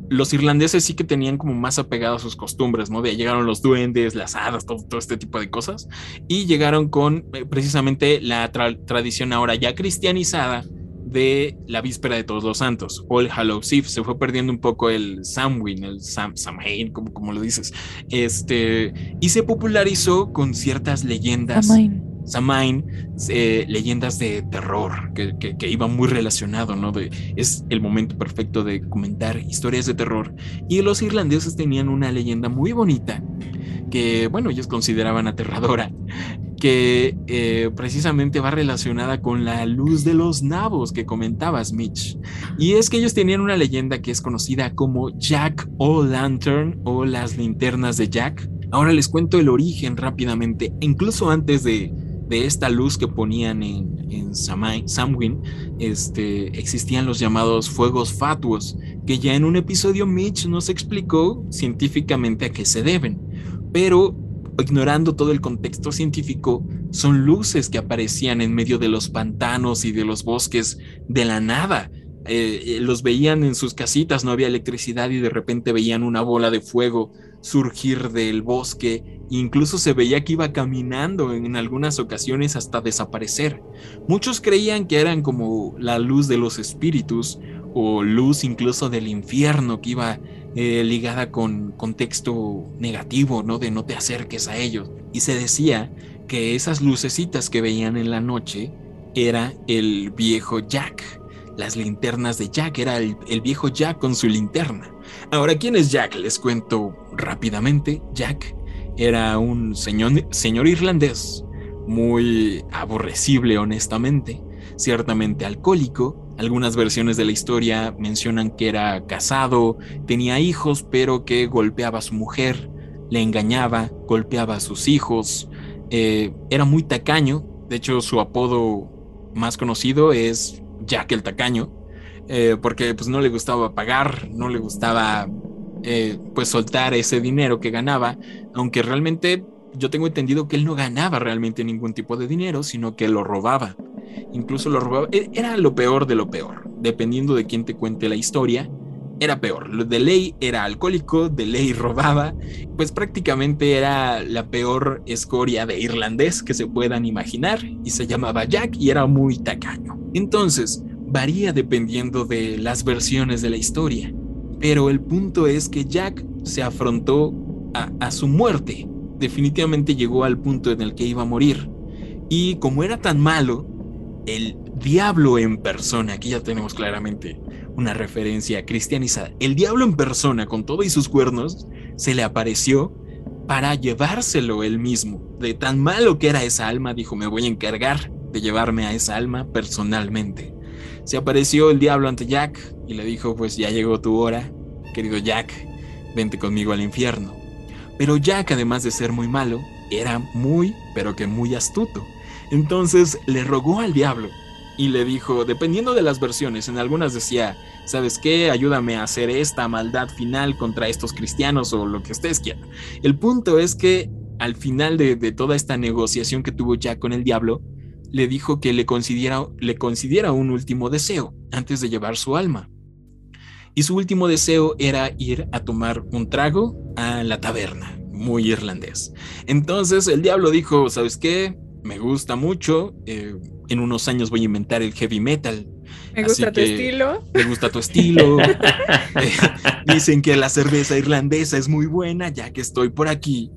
los irlandeses sí que tenían como más apegados a sus costumbres, ¿no? De llegaron los duendes, las hadas, todo, este tipo de cosas. Y llegaron con eh, precisamente la tra- tradición ahora ya cristianizada de la víspera de todos los santos, o el Hallows Eve. Se fue perdiendo un poco el Samhain, el Sam, Samhain, como, como lo dices. Este, y se popularizó con ciertas leyendas. Amain. Samhain, eh, leyendas de terror, que, que, iba muy relacionado, ¿no? Es el momento perfecto de comentar historias de terror. Y los irlandeses tenían una leyenda muy bonita, que, bueno, ellos consideraban aterradora, que eh, precisamente va relacionada con la luz de los nabos que comentabas, Mitch. Y es que ellos tenían una leyenda que es conocida como Jack O' Lantern o las linternas de Jack. Ahora les cuento el origen rápidamente, incluso antes de, de esta luz que ponían en, en este, existían los llamados fuegos fatuos, que ya en un episodio Mitch nos explicó científicamente a qué se deben. Pero ignorando todo el contexto científico, son luces que aparecían en medio de los pantanos y de los bosques de la nada. Eh, eh, los veían en sus casitas, no había electricidad y de repente veían una bola de fuego surgir del bosque, incluso se veía que iba caminando en algunas ocasiones hasta desaparecer. Muchos creían que eran como la luz de los espíritus o luz incluso del infierno que iba eh, ligada con contexto negativo, ¿no? De no te acerques a ellos. Y se decía que esas lucecitas que veían en la noche era el viejo Jack. Las linternas de Jack, era el, el viejo Jack con su linterna. Ahora, ¿quién es Jack? Les cuento rápidamente. Jack era un señor, señor irlandés muy aborrecible, honestamente, ciertamente alcohólico. Algunas versiones de la historia mencionan que era casado, tenía hijos, pero que golpeaba a su mujer, le engañaba, golpeaba a sus hijos, eh, era muy tacaño. De hecho, su apodo más conocido es Jack el Tacaño, eh, porque pues no le gustaba pagar, no le gustaba eh, pues soltar ese dinero que ganaba, aunque realmente yo tengo entendido que él no ganaba realmente ningún tipo de dinero, sino que lo robaba. Incluso lo robaba. E- Era lo peor de lo peor. Dependiendo de quién te cuente la historia, era peor. De ley era alcohólico, de ley robaba. Pues prácticamente era la peor escoria de irlandés que se puedan imaginar. Y se llamaba Jack y era muy tacaño. Entonces, varía dependiendo de las versiones de la historia. Pero el punto es que Jack se afrontó a, a su muerte. Definitivamente llegó al punto en el que iba a morir. Y como era tan malo, el diablo en persona, aquí ya tenemos claramente una referencia cristianizada, el diablo en persona con todo y sus cuernos se le apareció para llevárselo él mismo. De tan malo que era esa alma, dijo, me voy a encargar de llevarme a esa alma personalmente. Se apareció el diablo ante Jack y le dijo, pues ya llegó tu hora, querido Jack, vente conmigo al infierno. Pero Jack, además de ser muy malo, era muy, pero que muy astuto. Entonces le rogó al diablo y le dijo, dependiendo de las versiones, en algunas decía, ¿sabes qué? Ayúdame a hacer esta maldad final contra estos cristianos o lo que ustedes quieran. El punto es que al final de, toda esta negociación que tuvo Jack con el diablo, le dijo que le considera, le un último deseo antes de llevar su alma. Y su último deseo era ir a tomar un trago a la taberna, muy irlandés. Entonces el diablo dijo, ¿sabes qué? Me gusta mucho, eh, en unos años voy a inventar el heavy metal. Me gusta tu estilo. Me gusta tu estilo. Eh, dicen que la cerveza irlandesa es muy buena, ya que estoy por aquí.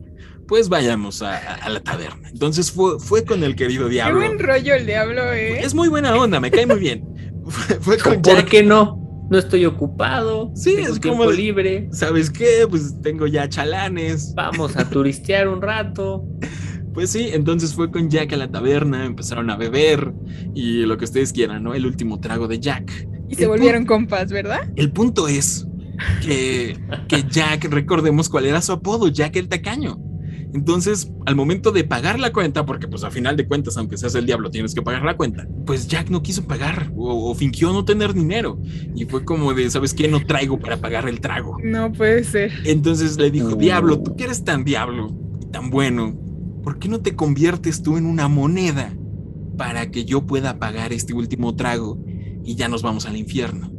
Pues vayamos a, la taberna. Entonces fue, fue, con el querido diablo. Qué buen rollo el diablo, ¿eh? Es muy buena onda, me cae muy bien. Fue, con ¿Por qué no? No estoy ocupado. Sí, es como libre. ¿Sabes qué? Pues tengo ya chalanes. Vamos a turistear un rato. Pues sí, entonces fue con Jack a la taberna, empezaron a beber y lo que ustedes quieran, ¿no? El último trago de Jack. Y se volvieron compas, ¿verdad? El punto es que, que Jack, recordemos cuál era su apodo, Jack el Tacaño. Entonces, al momento de pagar la cuenta, porque pues a final de cuentas, aunque seas el diablo, tienes que pagar la cuenta, pues Jack no quiso pagar o, o, fingió no tener dinero. Y fue como de, ¿sabes qué? No traigo para pagar el trago. No puede ser. Entonces le dijo, diablo, tú que eres tan diablo y tan bueno, ¿por qué no te conviertes tú en una moneda para que yo pueda pagar este último trago y ya nos vamos al infierno?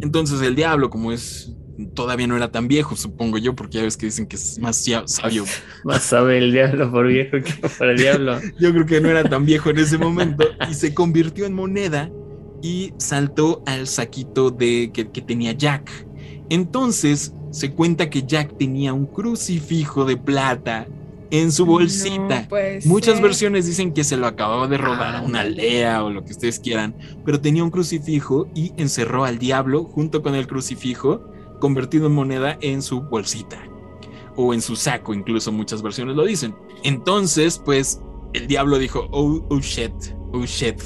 Entonces el diablo, como es todavía no era tan viejo, supongo yo, porque ya ves que dicen que es más sabio. más sabe el diablo por viejo que para el diablo. yo creo que no era tan viejo en ese momento y se convirtió en moneda y saltó al saquito de que, que tenía Jack. Entonces se cuenta que Jack tenía un crucifijo de plata en su bolsita. Muchas versiones dicen que se lo acababa de robar a una aldea o lo que ustedes quieran, pero tenía un crucifijo y encerró al diablo junto con el crucifijo convertido en moneda en su bolsita o en su saco, incluso muchas versiones lo dicen. Entonces, pues el diablo dijo, oh, oh shit, oh shit,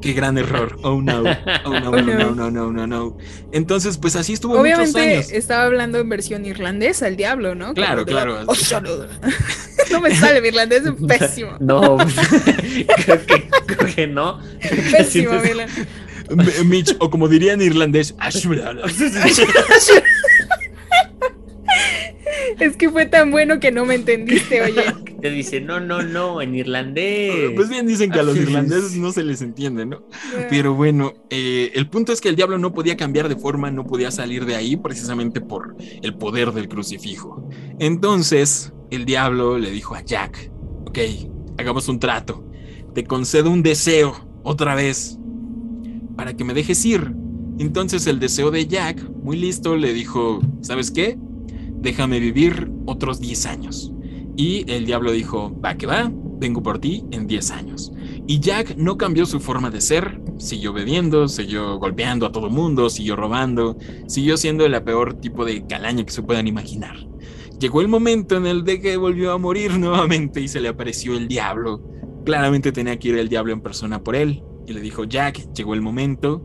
Qué gran error. Oh no. Oh no, oh, no, no, no, no, no, Entonces, pues así estuvo Obviamente, muchos años. estaba hablando en versión irlandesa, el diablo, ¿no? Claro, claro. Oh, no me sale, mi irlandés es pésimo. No, creo que, creo que no. Pésimo, Mitch, o como diría en irlandés, Es que fue tan bueno que no me entendiste, oye. Te dice, no, no, no, en irlandés. Pues bien dicen que a los irlandeses no se les entiende, ¿no? Pero bueno, eh, el punto es que el diablo no podía cambiar de forma, no podía salir de ahí precisamente por el poder del crucifijo. Entonces, el diablo le dijo a Jack, ok, hagamos un trato. Te concedo un deseo, otra vez, para que me dejes ir. Entonces el deseo de Jack, muy listo, le dijo, ¿sabes qué? Déjame vivir otros 10 años. Y el diablo dijo, va que va, vengo por ti en 10 años. Y Jack no cambió su forma de ser, siguió bebiendo, siguió golpeando a todo mundo, siguió robando, siguió siendo el peor tipo de calaña que se puedan imaginar. Llegó el momento en el de que volvió a morir nuevamente y se le apareció el diablo. Claramente tenía que ir el diablo en persona por él. Y le dijo, Jack, llegó el momento,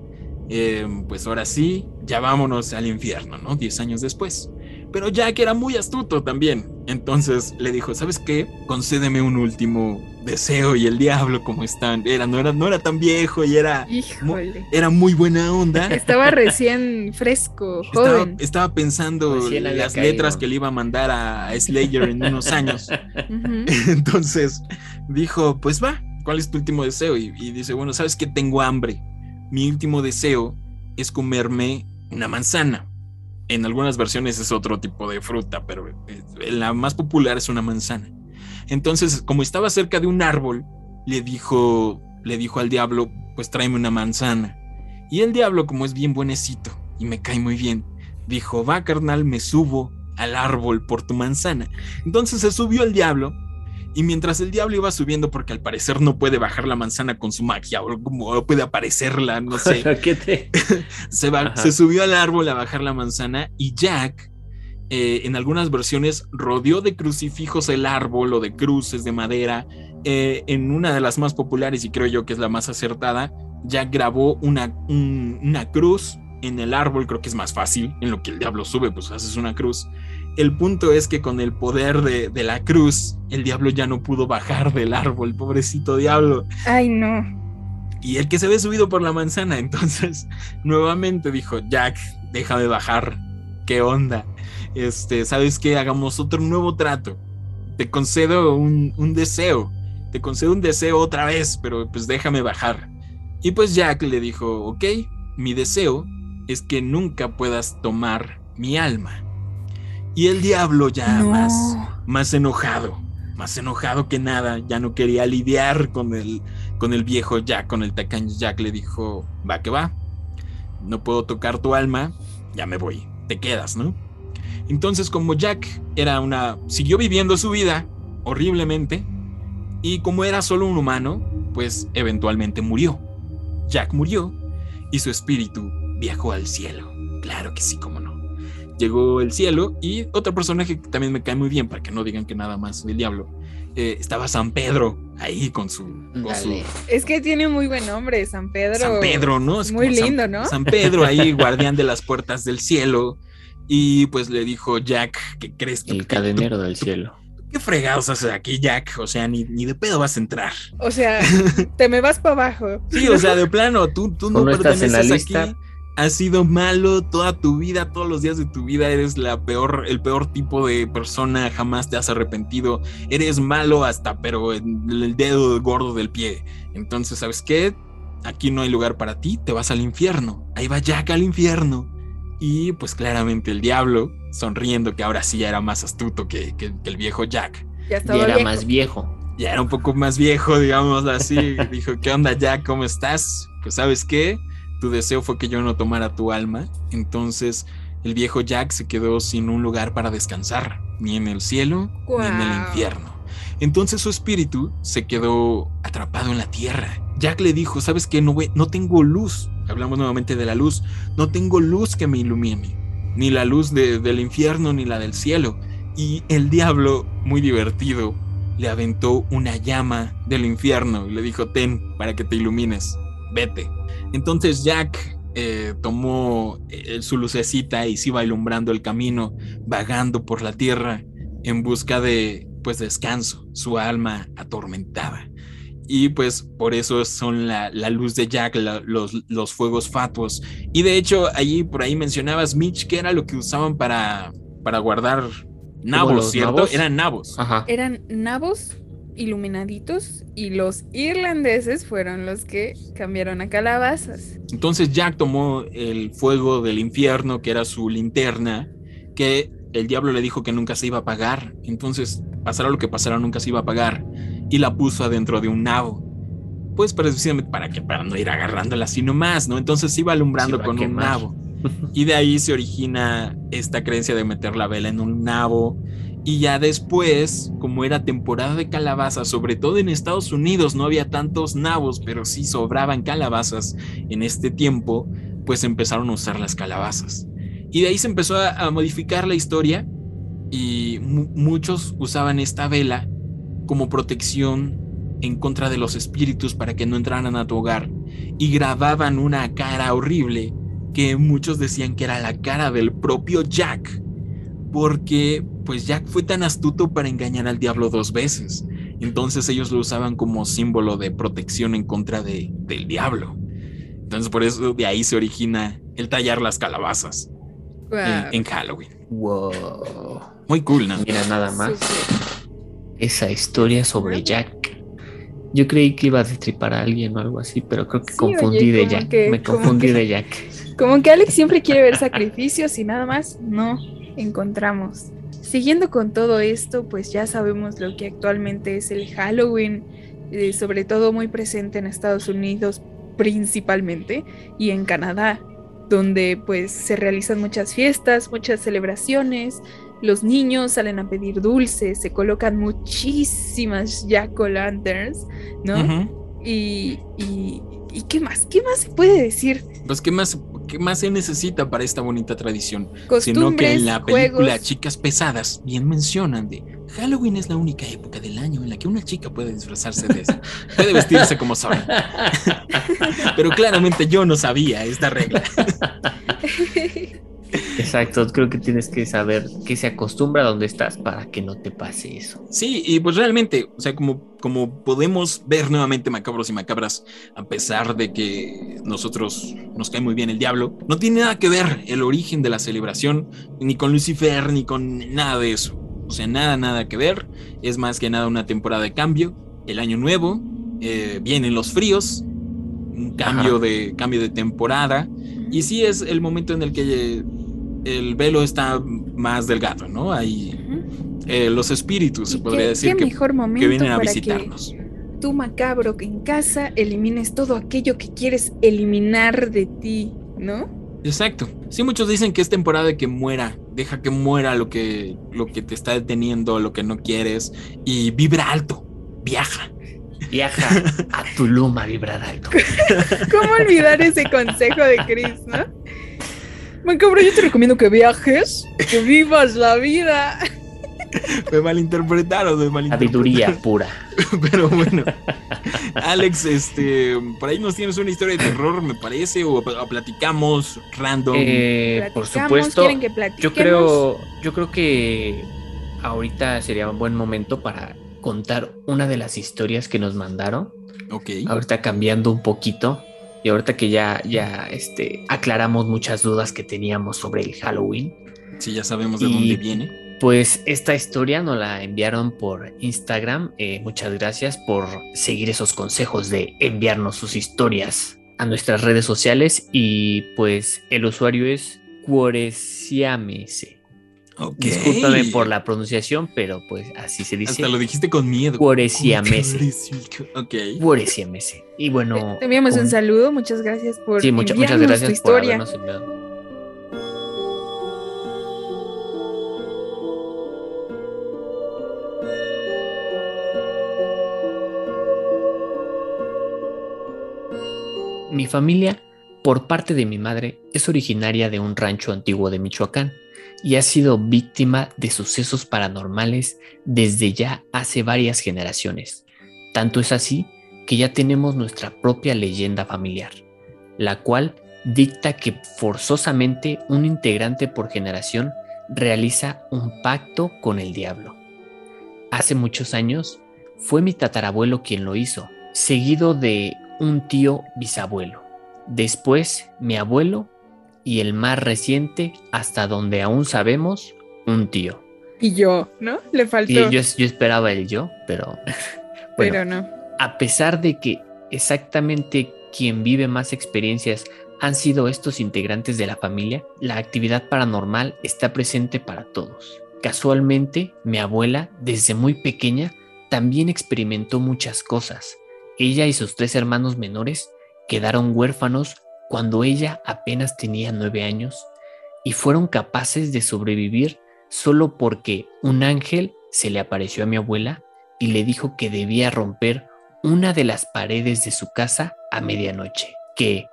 eh, pues ahora sí, ya vámonos al infierno, ¿no? Diez años después. Pero Jack era muy astuto también. Entonces le dijo, ¿sabes qué? Concédeme un último deseo y el diablo como están. Era, no, era, no era tan viejo y era, Híjole. era muy buena onda. Estaba recién fresco, joven. Estaba, pensando las letras que le iba a mandar a Slayer en unos años. Entonces dijo, pues va, ¿cuál es tu último deseo? Y, y dice, bueno, ¿sabes qué? Tengo hambre. Mi último deseo es comerme una manzana. En algunas versiones es otro tipo de fruta, pero eh, la más popular es una manzana. Entonces, como estaba cerca de un árbol, le dijo, le dijo al diablo, pues tráeme una manzana. Y el diablo, como es bien buenecito y me cae muy bien, dijo, va carnal, me subo al árbol por tu manzana. Entonces se subió el diablo y mientras el diablo iba subiendo, porque al parecer no puede bajar la manzana con su magia, o como puede aparecerla, no sé. se, va, se, subió al árbol a bajar la manzana y Jack, eh, en algunas versiones, rodeó de crucifijos el árbol o de cruces de madera. Eh, en una de las más populares, y creo yo que es la más acertada, Jack grabó una, una cruz en el árbol, creo que es más fácil, en lo que el diablo sube, pues haces una cruz. El punto es que con el poder de, la cruz, el diablo ya no pudo bajar del árbol, pobrecito diablo. Ay, no. Y el que se ve subido por la manzana, entonces nuevamente dijo, Jack, déjame bajar. ¿Qué onda? Este, ¿sabes qué? Hagamos otro nuevo trato. Te concedo un, un deseo. Te concedo un deseo otra vez, pero pues déjame bajar. Y pues Jack le dijo, ok, mi deseo es que nunca puedas tomar mi alma. Y el diablo ya más, más enojado, más enojado que nada, ya no quería lidiar con el, con el viejo Jack, con el tacaño Jack, le dijo, va que va, no puedo tocar tu alma, ya me voy, te quedas, ¿no? Entonces como Jack era una, siguió viviendo su vida horriblemente, y como era solo un humano, pues eventualmente murió. Jack murió y su espíritu viajó al cielo. Claro que sí, como no llegó el cielo y otro personaje que también me cae muy bien para que no digan que nada más del diablo. Eh, estaba San Pedro ahí con su, Es que tiene muy buen nombre, San Pedro. San Pedro, ¿no? Es muy lindo, San, ¿no? San Pedro ahí, guardián de las puertas del cielo. Y pues le dijo Jack, ¿qué crees que... El cadenero del cielo. ¿Qué fregados haces aquí, Jack? O sea, ni, ni de pedo vas a entrar. O sea, te me vas para abajo. Sí, o sea, de plano, tú, tú no, perteneces en la lista, aquí has sido malo toda tu vida, todos los días de tu vida eres la peor, el peor tipo de persona, jamás te has arrepentido, eres malo hasta pero en el dedo gordo del pie. Entonces, ¿sabes qué? Aquí no hay lugar para ti, te vas al infierno. Ahí va Jack al infierno. Y pues claramente el diablo, sonriendo que ahora sí ya era más astuto que, el viejo Jack. Ya estaba y era más viejo. Ya era un poco más viejo, digamos así. Dijo, ¿qué onda Jack? ¿Cómo estás? Pues sabes qué? Tu deseo fue que yo no tomara tu alma, entonces el viejo Jack se quedó sin un lugar para descansar, ni en el cielo ni en el infierno. Entonces su espíritu se quedó atrapado en la tierra. Jack le dijo, ¿sabes qué? No, no tengo luz. Hablamos nuevamente de la luz. No tengo luz que me ilumine. Ni la luz del infierno ni la del cielo. Y el diablo, muy divertido, le aventó una llama del infierno y le dijo, ten, para que te ilumines. Vete. Entonces Jack eh, tomó eh, su lucecita y se iba ilumbrando el camino, vagando por la tierra en busca de pues descanso, su alma atormentada. Y pues por eso son la, luz de Jack, los, los, fuegos fatuos. Y de hecho, allí por ahí mencionabas, Mitch, que era lo que usaban para, para guardar nabos, ¿cierto? Eran nabos. Eran nabos iluminaditos y los irlandeses fueron los que cambiaron a calabazas. Entonces Jack tomó el fuego del infierno, que era su linterna, que el diablo le dijo que nunca se iba a apagar. Entonces, pasara lo que pasara, nunca se iba a apagar. Y la puso adentro de un nabo. Pues precisamente para que para no ir agarrándola así nomás, ¿no? Entonces iba alumbrando con un nabo. Y de ahí se origina esta creencia de meter la vela en un nabo y ya después, como era temporada de calabazas, sobre todo en Estados Unidos no había tantos nabos, pero sí sobraban calabazas en este tiempo, pues empezaron a usar las calabazas. Y de ahí se empezó a, modificar la historia y muchos usaban esta vela como protección en contra de los espíritus para que no entraran a tu hogar y grababan una cara horrible que muchos decían que era la cara del propio Jack porque pues Jack fue tan astuto para engañar al diablo dos veces. Entonces ellos lo usaban como símbolo de protección en contra de, del diablo. Entonces por eso de ahí se origina el tallar las calabazas en, Halloween. Wow. Muy cool, ¿no? Mira nada más. Esa historia sobre Jack. Yo creí que iba a destripar a alguien o algo así, pero creo que confundí de Jack. Me confundí de Jack. Como que Alex siempre quiere ver sacrificios y nada más. No encontramos. Siguiendo con todo esto, pues ya sabemos lo que actualmente es el Halloween, eh, sobre todo muy presente en Estados Unidos principalmente y en Canadá. donde pues se realizan muchas fiestas, muchas celebraciones, los niños salen a pedir dulces, se colocan muchísimas jack-o'-lanterns, ¿no? y, y, y, qué más? ¿Qué más se puede decir? Pues qué más, qué más se necesita para esta bonita tradición, sino que en la película Chicas Pesadas bien mencionan de Halloween es la única época del año en la que una chica puede disfrazarse de eso, puede vestirse como sabe. Pero claramente yo no sabía esta regla. Exacto, creo que tienes que saber que se acostumbra a donde estás para que no te pase eso. Sí, y pues realmente, o sea, como, como podemos ver nuevamente macabros y macabras, a pesar de que nosotros nos cae muy bien el diablo, no tiene nada que ver el origen de la celebración, ni con Lucifer, ni con nada de eso. O sea, nada, nada que ver. Es más que nada una temporada de cambio, el año nuevo, eh, vienen los fríos, un cambio de, cambio de temporada. Y sí es el momento en el que el velo está más delgado, ¿no? Hay eh, los espíritus, se podría decir, que, mejor momento vienen a visitarnos. tú, macabro, que en casa elimines todo aquello que quieres eliminar de ti, ¿no? Exacto. Sí, muchos dicen que es temporada de que muera. Deja que muera lo que, lo que te está deteniendo, lo que no quieres. Y vibra alto. Viaja. Viaja a tu luma vibrar alto. ¿Cómo olvidar ese consejo de Chris, no? Macabro, yo te recomiendo que viajes, que vivas la vida. Me malinterpretaron, me malinterpretaron. Sabiduría pura. Pero bueno, Alex, este, por ahí nos tienes una historia de terror, me parece, o, platicamos random. Eh, por supuesto. yo creo, yo creo que ahorita sería un buen momento para contar una de las historias que nos mandaron. Ok. Ahorita cambiando un poquito. Y ahorita que ya, ya este, aclaramos muchas dudas que teníamos sobre el Halloween. Sí, ya sabemos de dónde viene. Pues esta historia nos la enviaron por Instagram. Eh, muchas gracias por seguir esos consejos de enviarnos sus historias a nuestras redes sociales. Y pues el usuario es Cuoresiamese. Okay. Discúlpame por la pronunciación, pero pues así se dice. Hasta lo dijiste con miedo. Cuoresiamese. Ok. Cuoresiamese. Y bueno. Te enviamos un, saludo. Muchas gracias por. Sí, muchas gracias tu historia. por habernos enviado. Mi familia, por parte de mi madre, es originaria de un rancho antiguo de Michoacán y ha sido víctima de sucesos paranormales desde ya hace varias generaciones. Tanto es así que ya tenemos nuestra propia leyenda familiar, la cual dicta que forzosamente un integrante por generación realiza un pacto con el diablo. Hace muchos años fue mi tatarabuelo quien lo hizo, seguido de un tío bisabuelo. Después mi abuelo y el más reciente, hasta donde aún sabemos, un tío. Y yo, ¿no? Le faltó. Y yo, yo esperaba el yo, pero. pero no. A pesar de que exactamente quien vive más experiencias han sido estos integrantes de la familia, la actividad paranormal está presente para todos. Casualmente, mi abuela, desde muy pequeña, también experimentó muchas cosas. Ella y sus tres hermanos menores quedaron huérfanos cuando ella apenas tenía nueve años y fueron capaces de sobrevivir solo porque un ángel se le apareció a mi abuela y le dijo que debía romper una de las paredes de su casa a medianoche, que,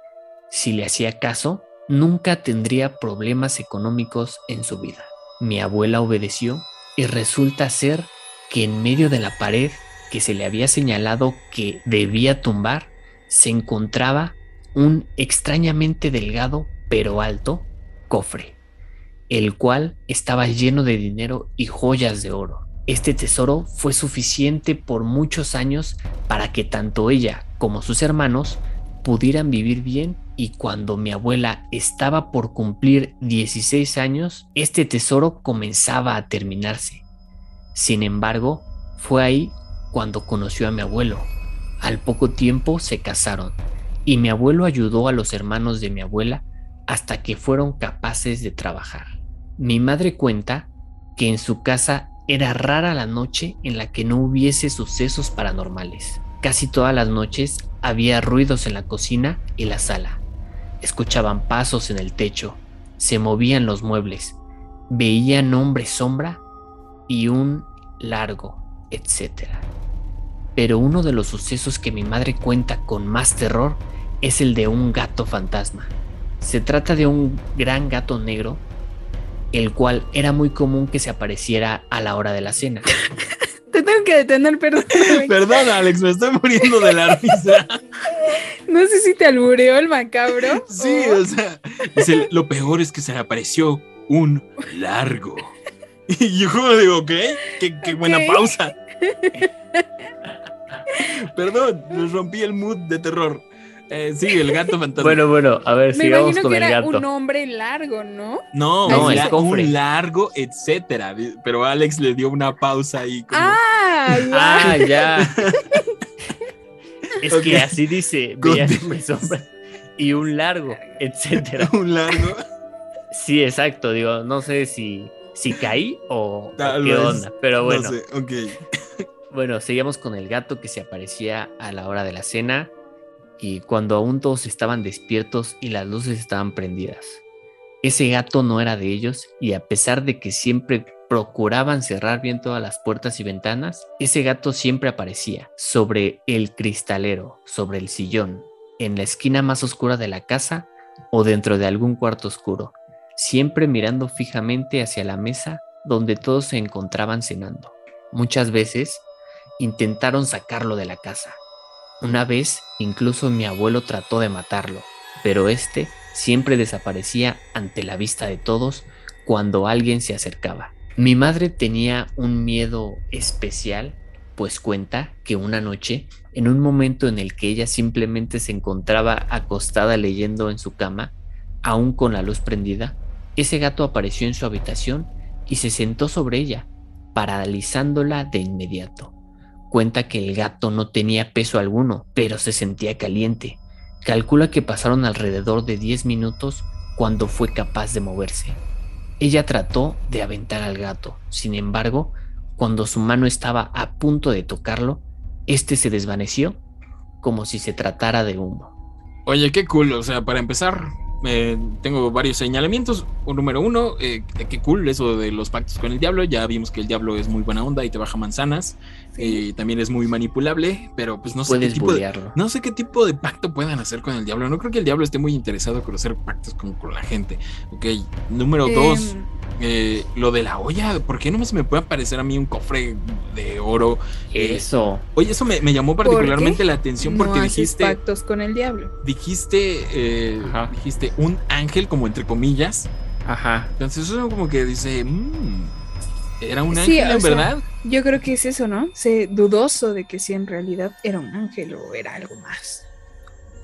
si le hacía caso, nunca tendría problemas económicos en su vida. Mi abuela obedeció y resulta ser que en medio de la pared que se le había señalado que debía tumbar, se encontraba un extrañamente delgado pero alto cofre, el cual estaba lleno de dinero y joyas de oro. Este tesoro fue suficiente por muchos años para que tanto ella como sus hermanos pudieran vivir bien y cuando mi abuela estaba por cumplir 16 años, este tesoro comenzaba a terminarse. Sin embargo, fue ahí cuando conoció a mi abuelo. Al poco tiempo se casaron y mi abuelo ayudó a los hermanos de mi abuela hasta que fueron capaces de trabajar. Mi madre cuenta que en su casa era rara la noche en la que no hubiese sucesos paranormales. Casi todas las noches había ruidos en la cocina y la sala. escuchaban pasos en el techo, se movían los muebles, veían hombre sombra y un largo, etc. Pero uno de los sucesos que mi madre cuenta con más terror es el de un gato fantasma. Se trata de un gran gato negro, el cual era muy común que se apareciera a la hora de la cena. Te tengo que detener, perdón. Perdón, Alex, me estoy muriendo de la risa. No sé si te albureó el macabro. Sí, o- o sea, lo peor es que se le apareció un largo. Y yo como digo, ok, qué, qué buena pausa. Perdón, les rompí el mood de terror. Eh, sí, el gato fantasma. Bueno, bueno, a ver, Me sigamos imagino con que el era gato. un hombre largo, ¿no? no, No, cofre. un largo, etcétera. Pero Alex le dio una pausa ahí. Como, Ah, ya. Ah, ya. es que así dice, veía y un largo, etcétera. un largo. Sí, exacto, digo, no sé si, si caí o, Tal qué vez. onda, pero bueno. No sé, ok. Bueno, seguíamos con el gato que se aparecía a la hora de la cena y cuando aún todos estaban despiertos y las luces estaban prendidas. Ese gato no era de ellos y a pesar de que siempre procuraban cerrar bien todas las puertas y ventanas, ese gato siempre aparecía sobre el cristalero, sobre el sillón, en la esquina más oscura de la casa o dentro de algún cuarto oscuro, siempre mirando fijamente hacia la mesa donde todos se encontraban cenando. Muchas veces intentaron sacarlo de la casa. Una vez incluso mi abuelo trató de matarlo, pero este siempre desaparecía ante la vista de todos cuando alguien se acercaba. Mi madre tenía un miedo especial, pues cuenta que una noche, en un momento en el que ella simplemente se encontraba acostada leyendo en su cama, aún con la luz prendida, ese gato apareció en su habitación y se sentó sobre ella, paralizándola de inmediato. Cuenta que el gato no tenía peso alguno, pero se sentía caliente. Calcula que pasaron alrededor de 10 minutos cuando fue capaz de moverse. Ella trató de aventar al gato, sin embargo, cuando su mano estaba a punto de tocarlo, este se desvaneció como si se tratara de humo. Oye, qué cool. O sea, para empezar, eh, tengo varios señalamientos. Un número uno, eh, qué cool eso de los pactos con el diablo. Ya vimos que el diablo es muy buena onda y te baja manzanas. Y también es muy manipulable, pero pues no sé qué Puedes tipo de, no sé qué tipo de pacto puedan hacer con el diablo. No creo que el diablo esté muy interesado en hacer pactos con, con la gente. Ok, número dos, Em, eh, lo de la olla. ¿Por qué no se me puede aparecer a mí un cofre de oro? Eh, Eso. Oye, eso me, me llamó ¿Por particularmente la atención no porque dijiste pactos con el diablo. dijiste, eh, Ajá. dijiste un ángel como entre comillas. Ajá. Entonces eso como que dice, "Mm, era un ángel en sea, verdad. Yo creo que es eso, ¿no? Sé dudoso de que si en realidad era un ángel o era algo más.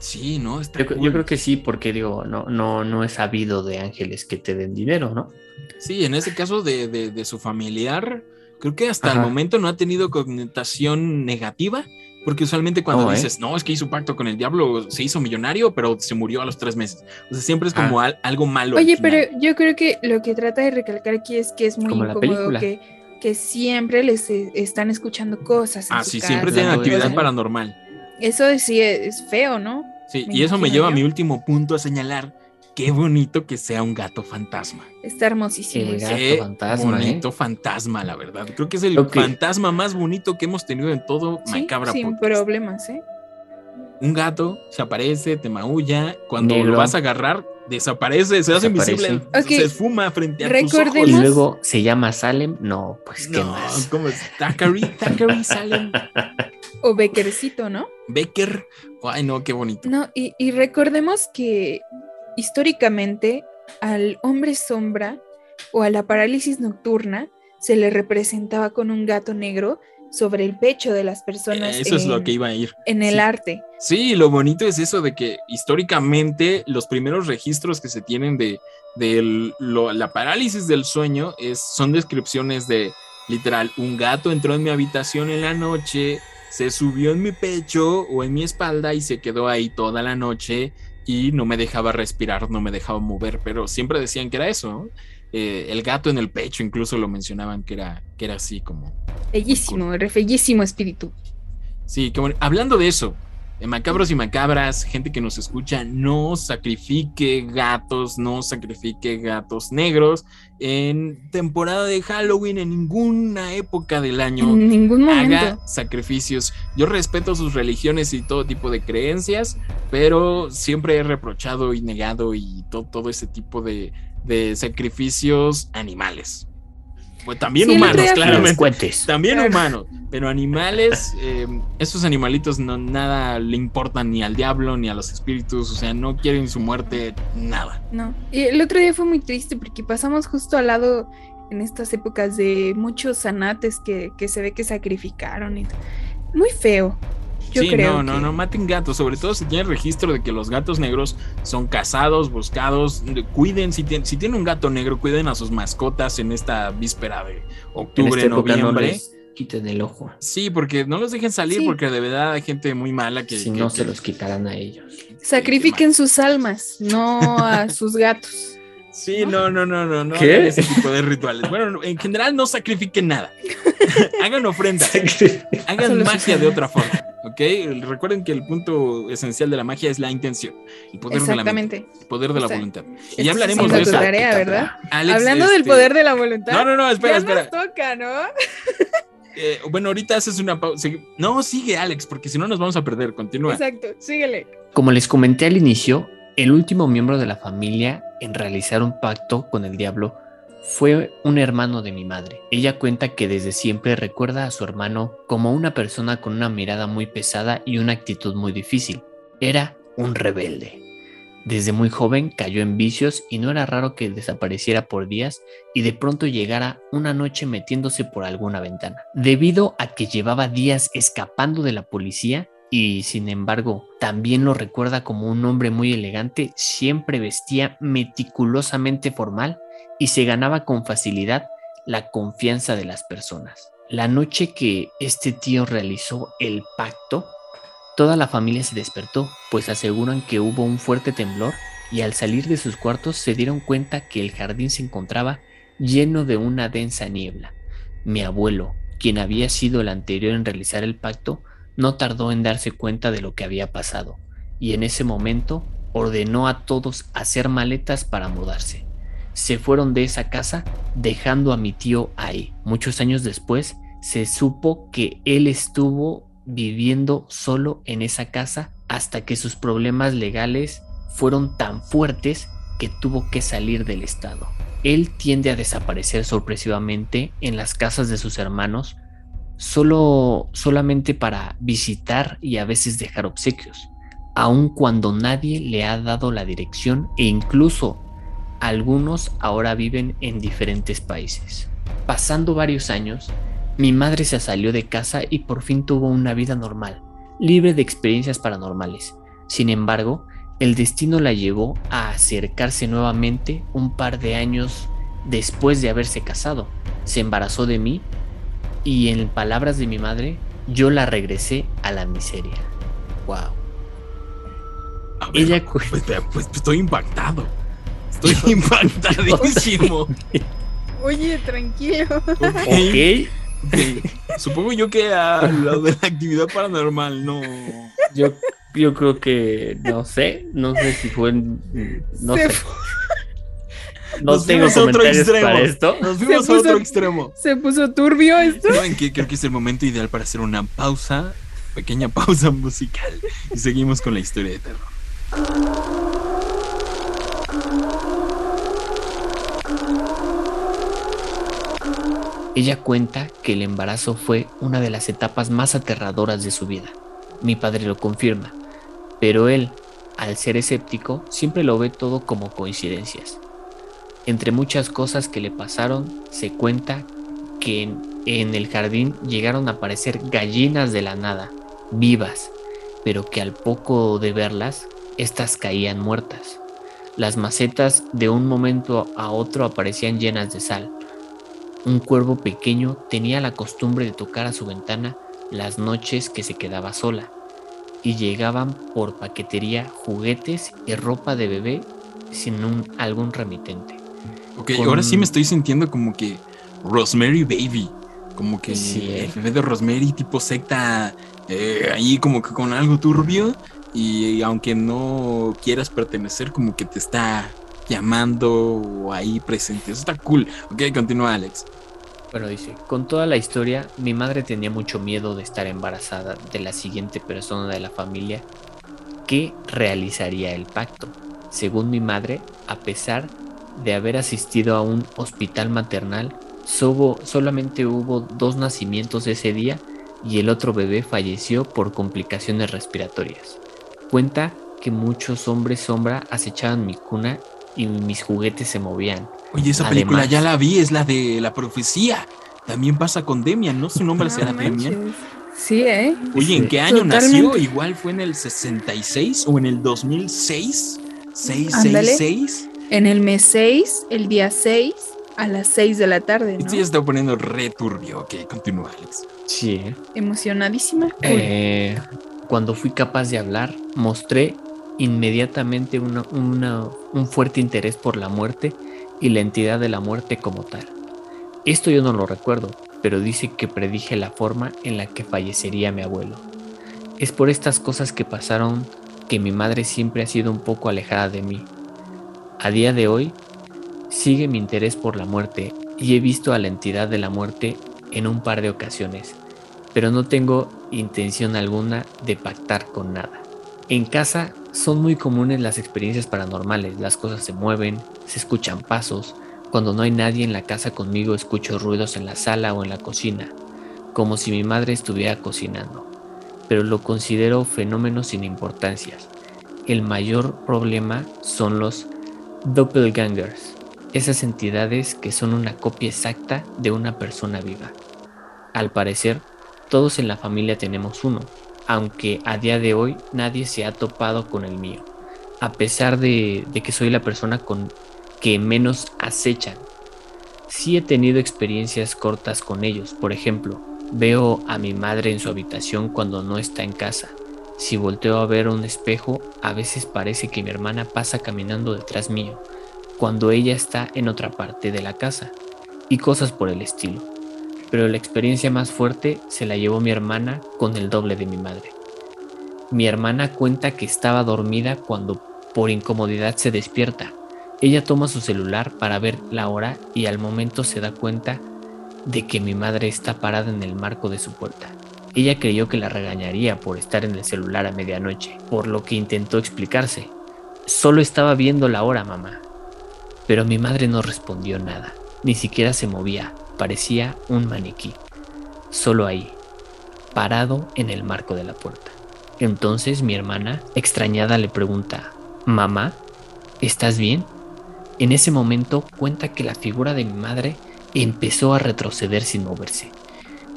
Sí, no, está Yo, cool. yo creo que sí, porque digo, no, no, no es sabido de ángeles que te den dinero, ¿no? Sí, en ese caso de, de- de su familiar, creo que hasta el momento no ha tenido connotación negativa. Porque usualmente cuando No, ¿eh? dices, no, es que hizo pacto con el diablo, se hizo millonario, pero se murió a los tres meses. O sea, siempre es como Ah. al- algo malo. al Oye, pero yo creo que lo que trata de recalcar aquí es que es muy Como incómodo que, que siempre les eh, están escuchando cosas. en Ah, sí, casa, siempre tienen actividad paranormal. Eso sí es feo, ¿no? Sí, Me y eso me lleva a mi último punto a señalar. Qué bonito que sea un gato fantasma. Está hermosísimo. El gato Qué fantasma, bonito fantasma, la verdad. Creo que es el fantasma más bonito que hemos tenido en todo Sí, Macabra sin Podcast. problemas, ¿eh? Un gato se aparece, te maulla. Cuando lo vas a agarrar, desaparece, se hace Desaparece. invisible, se esfuma frente a tus Recordemos- Y ojos. luego se llama Salem. No, pues qué No, más. ¿cómo es? Thackeray, Thackeray Salem, O Beckercito, ¿no? Becker. Ay, no, qué bonito. No, y, y recordemos que históricamente al hombre sombra o a la parálisis nocturna se le representaba con un gato negro sobre el pecho de las personas Eso es lo en- que iba a ir. en el Sí. arte. Sí, lo bonito es eso de que históricamente los primeros registros que se tienen de, de el- lo- la parálisis del sueño es, son descripciones de literal, un gato entró en mi habitación en la noche, se subió en mi pecho o en mi espalda y se quedó ahí toda la noche y no me dejaba respirar, no me dejaba mover, pero siempre decían que era eso, ¿no? Eh, el gato en el pecho incluso lo mencionaban que era, que era así como... Bellísimo, re bellísimo espíritu. Sí, bueno. Hablando de eso, macabros y macabras, gente que nos escucha, no sacrifique gatos, no sacrifique gatos negros en temporada de Halloween, en ninguna época del año. En ningún momento. Haga sacrificios. Yo respeto sus religiones y todo tipo de creencias, pero siempre he reprochado y negado y todo ese tipo de, de sacrificios animales. Pues también Sí, humanos, claramente. También humanos, pero animales, eh, esos animalitos no nada le importan ni al diablo ni a los espíritus, o sea, no quieren su muerte, nada. No. Y el otro día fue muy triste porque pasamos justo al lado en estas épocas de muchos zanates que, que se ve que sacrificaron. Y... Muy feo. Yo sí, creo. no, no, que- no maten gatos, sobre todo si tienen registro de que los gatos negros son cazados, buscados, de- cuiden, si, tienen si tienen un gato negro, cuiden a sus mascotas en esta víspera de En octubre, no noviembre. les quiten el ojo. Sí, porque no los dejen salir, Sí. porque de verdad hay gente muy mala que... Si que- no, que- se los quitarán a ellos. Sacrifiquen sus almas, no a sus gatos. Sí, no, no, no, no, no. ¿Qué? ese tipo de rituales. Bueno, en general no sacrifiquen nada. hagan ofrendas, hagan magia de otra forma, ¿ok? Recuerden que el punto esencial de la magia es la intención, el poder de la mente, Exactamente. el poder de la voluntad. Y ya hablaremos de eso. tarea, ¿verdad? Alex, Hablando del este- poder de la voluntad. No, no, no, espera, ya espera. nos toca, ¿no? Eh, bueno, ahorita haces una pausa. No, sigue Alex, porque si no nos vamos a perder. Continúa. Exacto, síguele. Como les comenté al inicio, el último miembro de la familia en realizar un pacto con el diablo fue un hermano de mi madre. Ella cuenta que desde siempre recuerda a su hermano como una persona con una mirada muy pesada y una actitud muy difícil. Era un rebelde. Desde muy joven cayó en vicios y no era raro que desapareciera por días y de pronto llegara una noche metiéndose por alguna ventana. Debido a que llevaba días escapando de la policía y sin embargo también lo recuerda como un hombre muy elegante, siempre vestía meticulosamente formal y se ganaba con facilidad la confianza de las personas. La noche que este tío realizó el pacto, toda la familia se despertó, pues aseguran que hubo un fuerte temblor y al salir de sus cuartos se dieron cuenta que el jardín se encontraba lleno de una densa niebla. Mi abuelo, quien había sido el anterior en realizar el pacto, no tardó en darse cuenta de lo que había pasado, y en ese momento ordenó a todos hacer maletas para mudarse. Se fueron de esa casa dejando a mi tío ahí. Muchos años después se supo que él estuvo viviendo solo en esa casa hasta que sus problemas legales fueron tan fuertes que tuvo que salir del estado. Él tiende a desaparecer sorpresivamente en las casas de sus hermanos solo solamente para visitar y a veces dejar obsequios, aun cuando nadie le ha dado la dirección e incluso algunos ahora viven en diferentes países. Pasando varios años, mi madre se salió de casa y por fin tuvo una vida normal, libre de experiencias paranormales. Sin embargo, el destino la llevó a acercarse nuevamente un par de años después de haberse casado. Se embarazó de mí y en palabras de mi madre, yo la regresé a la miseria. Wow. A ver, Ella pues, pues, pues, estoy impactado. Estoy impactadísimo. Oye, tranquilo. Ok, Ok, ok. Supongo yo que a lo de la actividad paranormal, no. yo, yo creo que no sé, no sé si fue, no Se sé. fu- No Nos tengo fuimos a otro comentarios extremo. para esto. Nos fuimos Se a otro puso- extremo. Se puso turbio esto. ¿Saben qué? Creo que es el momento ideal para hacer una pausa, pequeña pausa musical. Y seguimos con la historia de terror. Ella cuenta que el embarazo fue una de las etapas más aterradoras de su vida. Mi padre lo confirma, pero él, al ser escéptico, siempre lo ve todo como coincidencias. Entre muchas cosas que le pasaron, se cuenta que en, el jardín llegaron a aparecer gallinas de la nada, vivas, pero que al poco de verlas, estas caían muertas. Las macetas de un momento a otro aparecían llenas de sal. Un cuervo pequeño tenía la costumbre de tocar a su ventana las noches que se quedaba sola, y llegaban por paquetería juguetes y ropa de bebé sin un, algún remitente. Ok, Con- ahora sí me estoy sintiendo como que Rosemary Baby. Como que Sí, el bebé de Rosemary, tipo secta eh, ahí como que con algo turbio y aunque no quieras pertenecer, como que te está llamando o ahí presente. Eso está cool. Ok, continúa Alex. Bueno, dice, con toda la historia, mi madre tenía mucho miedo de estar embarazada de la siguiente persona de la familia que realizaría el pacto. Según mi madre, a pesar de haber asistido a un hospital maternal, solamente hubo dos nacimientos ese día y el otro bebé falleció por complicaciones respiratorias. Cuenta que muchos hombres sombra acechaban mi cuna y mis juguetes se movían. Oye, esa película ya la vi, es la de la profecía. También pasa con Demian, ¿no? Su nombre será Demian. Sí, ¿eh? Oye, ¿en qué año nació? Igual fue en el 66 o en el 2006. 666. En el mes 6, el día 6, a las 6 de la tarde. ¿no? Sí, está poniendo re turbio. Ok, continúa, Alex. Sí. Emocionadísima. Eh, cuando fui capaz de hablar, mostré inmediatamente un fuerte interés por la muerte y la entidad de la muerte como tal. Esto yo no lo recuerdo, pero dice que predije la forma en la que fallecería mi abuelo. Es por estas cosas que pasaron que mi madre siempre ha sido un poco alejada de mí. A día de hoy, sigue mi interés por la muerte y he visto a la entidad de la muerte en un par de ocasiones, pero no tengo intención alguna de pactar con nada. En casa son muy comunes las experiencias paranormales, las cosas se mueven, se escuchan pasos, cuando no hay nadie en la casa conmigo escucho ruidos en la sala o en la cocina, como si mi madre estuviera cocinando, pero lo considero fenómenos sin importancias. El mayor problema son los doppelgangers, esas entidades que son una copia exacta de una persona viva. Al parecer, todos en la familia tenemos uno, aunque a día de hoy nadie se ha topado con el mío, a pesar de, que soy la persona con que menos acechan. Sí he tenido experiencias cortas con ellos, por ejemplo, veo a mi madre en su habitación cuando no está en casa. Si volteo a ver un espejo, a veces parece que mi hermana pasa caminando detrás mío, cuando ella está en otra parte de la casa, y cosas por el estilo pero la experiencia más fuerte se la llevó mi hermana con el doble de mi madre. Mi hermana cuenta que estaba dormida cuando por incomodidad se despierta. Ella toma su celular para ver la hora y al momento se da cuenta de que mi madre está parada en el marco de su puerta. Ella creyó que la regañaría por estar en el celular a medianoche, por lo que intentó explicarse. Solo estaba viendo la hora, mamá. Pero mi madre no respondió nada, ni siquiera se movía, parecía un maniquí, solo ahí, parado en el marco de la puerta. Entonces mi hermana, extrañada, le pregunta, Mamá, ¿estás bien? En ese momento cuenta que la figura de mi madre empezó a retroceder sin moverse,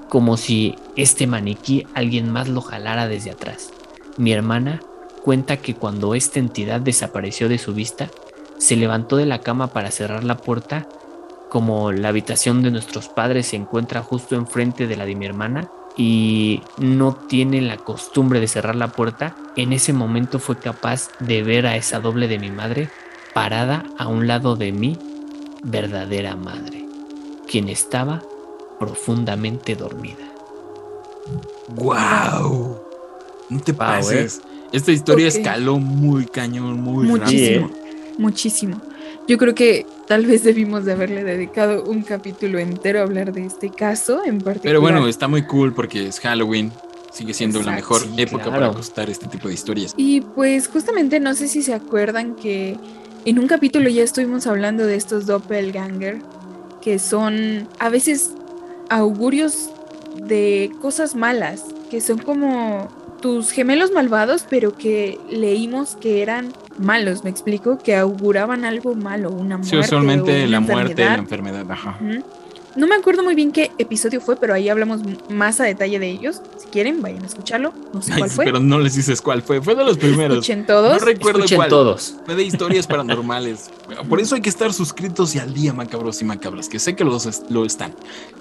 como si este maniquí alguien más lo jalara desde atrás. Mi hermana cuenta que cuando esta entidad desapareció de su vista, se levantó de la cama para cerrar la puerta como la habitación de nuestros padres se encuentra justo enfrente de la de mi hermana y no tiene la costumbre de cerrar la puerta, en ese momento fue capaz de ver a esa doble de mi madre parada a un lado de mi verdadera madre, quien estaba profundamente dormida. ¡Wow! No te pases. ¿eh? Esta historia escaló muy cañón, muy muchísimo, muchísimo. Yo creo que tal vez debimos de haberle dedicado un capítulo entero a hablar de este caso en particular. Pero bueno, está muy cool porque es Halloween. Sigue siendo la mejor época para contar este tipo de historias. Y pues justamente no sé si se acuerdan que en un capítulo ya estuvimos hablando de estos doppelganger, que son a veces augurios de cosas malas, que son como tus gemelos malvados, pero que leímos que eran malos, me explico, que auguraban algo malo, una muerte. Sí, usualmente la muerte la enfermedad, ajá. No me acuerdo muy bien qué episodio fue, pero ahí hablamos más a detalle de ellos. Si quieren, vayan a escucharlo. No sé cuál fue. Pero no les dices cuál fue. Fue de los primeros. Escuchen todos. No recuerdo Escuchen cuál. todos. Fue de historias paranormales. Por eso hay que estar suscritos y al día, macabros y macabras, que sé que los lo están.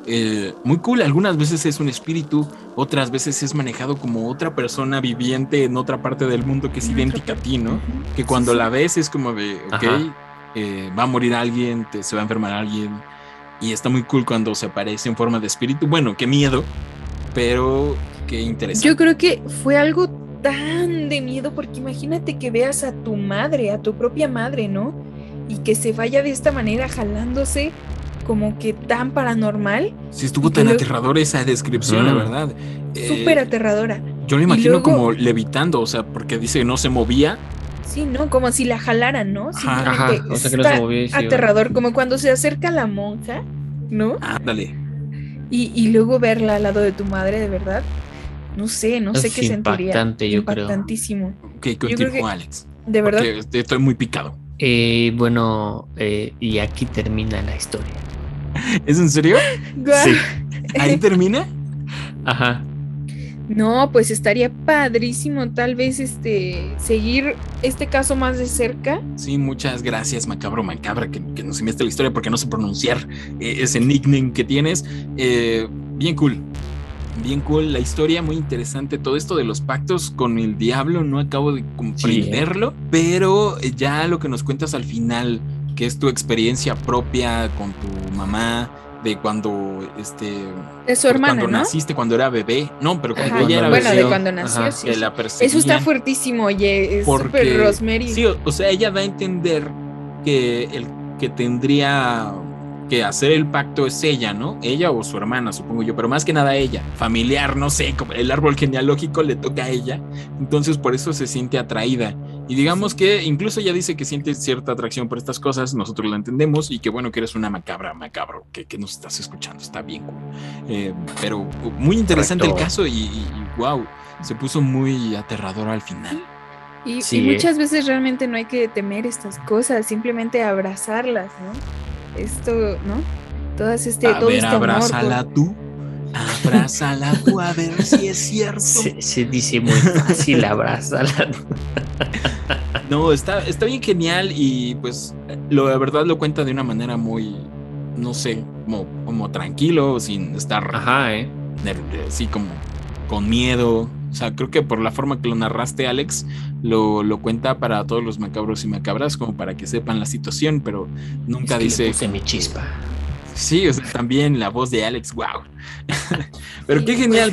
Eh, muy cool. Algunas veces es un espíritu, otras veces es manejado como otra persona viviente en otra parte del mundo que es idéntica a ti, ¿no? Que cuando la ves es como de, ok, eh, va a morir alguien, te, se va a enfermar alguien y está muy cool cuando se aparece en forma de espíritu. Bueno, qué miedo, pero qué interesante. Yo creo que fue algo tan de miedo porque imagínate que veas a tu madre, a tu propia madre, ¿no? Y que se vaya de esta manera jalándose como que tan paranormal. Sí, estuvo tan luego- aterradora esa descripción, la Mm. verdad. Eh, Súper aterradora. Yo lo imagino luego- como levitando, o sea, porque dice que no se movía. Sí, ¿no? Como si la jalaran, ¿no? Ajá, Ajá, Simplemente o sea que no se aterrador, como cuando se acerca la monja, ¿no? Ándale. Y, y luego verla al lado de tu madre, de verdad. No sé, no sé qué sentiría. impactante, yo creo. Impactantísimo. Ok, creo continúa, que- Alex. De verdad. Porque estoy muy picado. Eh, bueno, eh, y aquí termina la historia. ¿Es en serio? Sí. ¿Ahí termina? Ajá. No, pues estaría padrísimo tal vez este seguir este caso más de cerca. Sí, muchas gracias, Macabro Macabra, que, que nos enviaste la historia porque no sé pronunciar eh, ese nickname que tienes. Eh, bien cool. Bien cool la historia, muy interesante. Todo esto de los pactos con el diablo, no acabo de comprenderlo, pero eh, ya lo que nos cuentas al final, que es tu experiencia propia con tu mamá, de cuando este De su pues, hermana, cuando ¿no? naciste, cuando era bebé. No, pero cuando Ajá, ella era Bueno, bebé. de cuando nació, Ajá, sí, que sí. la Eso está fuertísimo, oye, es Porque- súper Rosemary. Sí, o, o sea, ella da a entender que el que tendría que hacer el pacto es ella, ¿no? Ella o su hermana, supongo yo, pero más que nada ella. Familiar, no sé, como el árbol genealógico le toca a ella. Entonces por eso se siente atraída. Y digamos que incluso ella dice que siente cierta atracción por estas cosas, nosotros la entendemos y que bueno que eres una macabra, macabro, que, que nos estás escuchando, está bien cool. Eh, pero muy interesante Correcto. el caso y, y, y wow, se puso muy aterrador al final. Y, Sí, muchas veces realmente no hay que temer estas cosas, simplemente abrazarlas, ¿no? Esto, ¿no? Todas este, A todo ver, este amor. abrázala por- tú. Abrázala tú a ver si es cierto. Se, se dice muy fácil, abrázala. No, está, está bien genial y pues lo la verdad lo cuenta de una manera muy, no sé, como, como tranquilo, sin estar Ajá, ¿eh? así como con miedo. O sea, creo que por la forma que lo narraste, Alex, lo, lo cuenta para todos los macabros y macabras, como para que sepan la situación, pero nunca Es que le dice. puse mi chispa. Sí, o sea, también la voz de Alex, wow. Pero Sí, qué pues genial,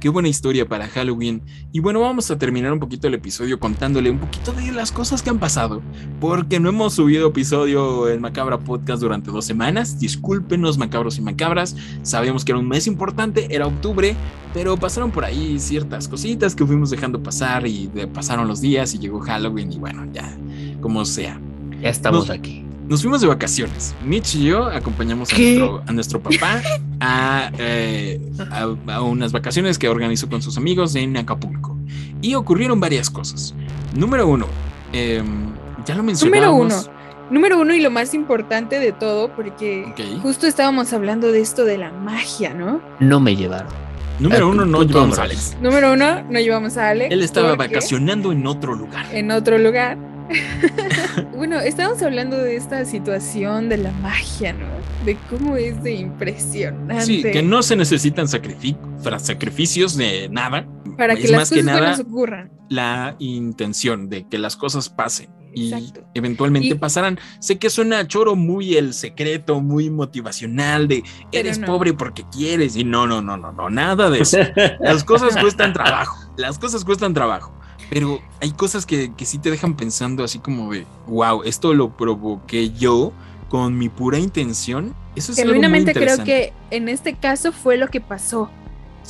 qué, buena historia para Halloween. Y bueno, vamos a terminar un poquito el episodio contándole un poquito de las cosas que han pasado. Porque no hemos subido episodio en Macabra Podcast durante dos semanas. Discúlpenos, macabros y macabras. Sabíamos que era un mes importante, era octubre, pero pasaron por ahí ciertas cositas que fuimos dejando pasar y de- pasaron los días y llegó Halloween y bueno, ya, como sea. Ya estamos aquí. Nos fuimos de vacaciones. Mitch y yo acompañamos a nuestro, a nuestro papá a, eh, a- a unas vacaciones que organizó con sus amigos en Acapulco. Y ocurrieron varias cosas. Número uno, em, ya lo Número mencionamos. uno. Número uno y lo más importante de todo, porque justo estábamos hablando de esto de la magia, ¿no? No me llevaron. Número uno, no llevamos a número Alex. Número uno, no llevamos a Alex. Él estaba vacacionando en otro lugar. en otro lugar. bueno, estamos hablando de esta situación de la magia, ¿no? De cómo es de impresionante. Sí, que no se necesitan sacrificios de nada. para que es las más que cosas nada buenas ocurran. la intención de que las cosas pasen y Exacto. eventualmente Y- pasarán. Sé que suena choro muy el secreto, muy motivacional de eres no. pobre porque quieres y no, no, no, no, no, nada de eso. Las cosas cuestan trabajo, las cosas cuestan trabajo. Pero hay cosas que, que sí te dejan pensando así como de, wow, esto lo provoqué yo con mi pura intención. Eso es Genuinamente creo que en este caso fue lo que pasó,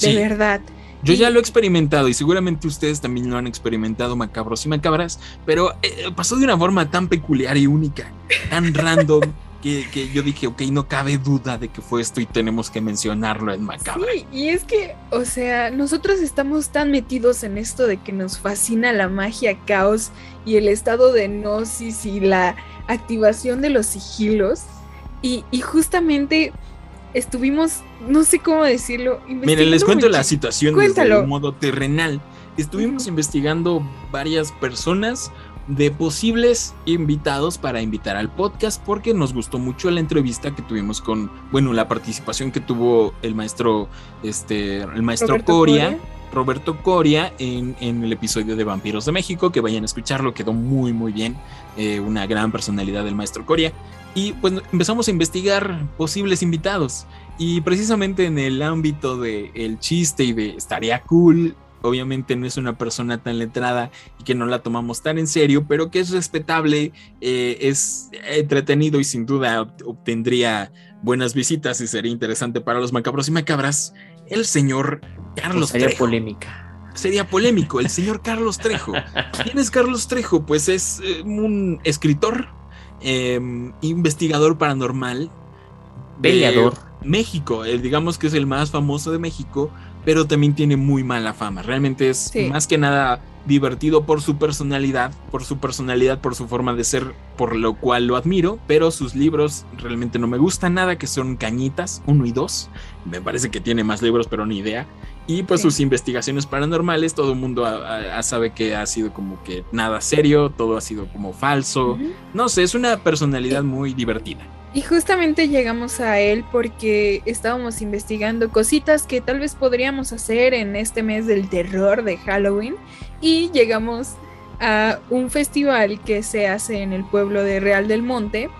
de Sí. verdad. Yo ya lo he experimentado y seguramente ustedes también lo han experimentado, macabros y macabras, pero eh, pasó de una forma tan peculiar y única, tan random, que, que yo dije, ok, no cabe duda de que fue esto y tenemos que mencionarlo en macabra. Sí, y es que, o sea, nosotros estamos tan metidos en esto de que nos fascina la magia, caos y el estado de gnosis y la activación de los sigilos. Y, y justamente estuvimos, no sé cómo decirlo, Miren, les cuento la situación desde Cuéntalo. un modo terrenal. Estuvimos investigando varias personas de posibles invitados para invitar al podcast porque nos gustó mucho la entrevista que tuvimos con, bueno, la participación que tuvo el maestro, este, el maestro Roberto Coria, Coria. Roberto Coria en, el episodio de Vampiros de México, que vayan a escucharlo, quedó muy muy bien, eh, una gran personalidad del maestro Coria. Y pues empezamos a investigar posibles invitados. Y precisamente en el ámbito del el chiste y de estaría cool, obviamente no es una persona tan letrada y que no la tomamos tan en serio, pero que es respetable, eh, es entretenido y sin duda obtendría buenas visitas y sería interesante para los macabros y macabras. El señor Carlos pues sería polémica. Sería polémico, el señor Carlos Trejo. ¿Quién es Carlos Trejo? Pues es eh, un escritor, em, investigador paranormal. Peleador. México, digamos que es el más famoso de México, pero también tiene muy mala fama. Realmente es más que nada divertido por su personalidad, por su personalidad, por su forma de ser, por lo cual lo admiro, pero sus libros realmente no me gustan nada, que son cañitas, uno y dos. Me parece que tiene más libros, pero ni idea. Y pues sus investigaciones paranormales, todo el mundo sabe que ha sido como que nada serio, todo ha sido como falso. No sé, es una personalidad muy divertida. Y justamente llegamos a él porque estábamos investigando cositas que tal vez podríamos hacer en este mes del terror de Halloween y llegamos a un festival que se hace en el pueblo de Real del Monte,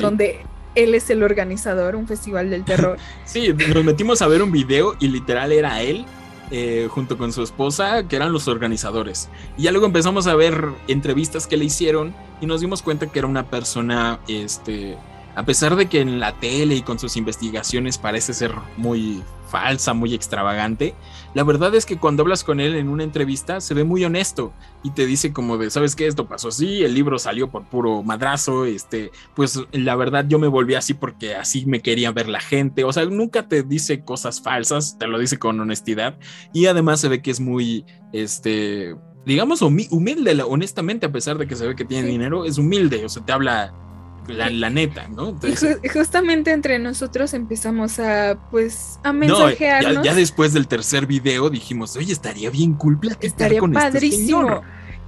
donde él es el organizador, un festival del terror. sí, nos metimos a ver un video y literal era él eh, junto con su esposa, que eran los organizadores. Y ya luego empezamos a ver entrevistas que le hicieron y nos dimos cuenta que era una persona, este, a pesar de que en la tele y con sus investigaciones parece ser muy falsa, muy extravagante, la verdad es que cuando hablas con él en una entrevista se ve muy honesto y te dice como de, ¿sabes qué? Esto pasó así, el libro salió por puro madrazo, este, pues la verdad yo me volví así porque así me quería ver la gente, o sea, nunca te dice cosas falsas, te lo dice con honestidad y además se ve que es muy, este, digamos, humilde, honestamente, a pesar de que se ve que tiene dinero, es humilde, o sea, te habla la, neta, ¿no? justamente entre nosotros empezamos a, pues, a mensajearnos. No, ya, después del tercer video dijimos, oye, estaría bien cool platicar estaría con este padrísimo.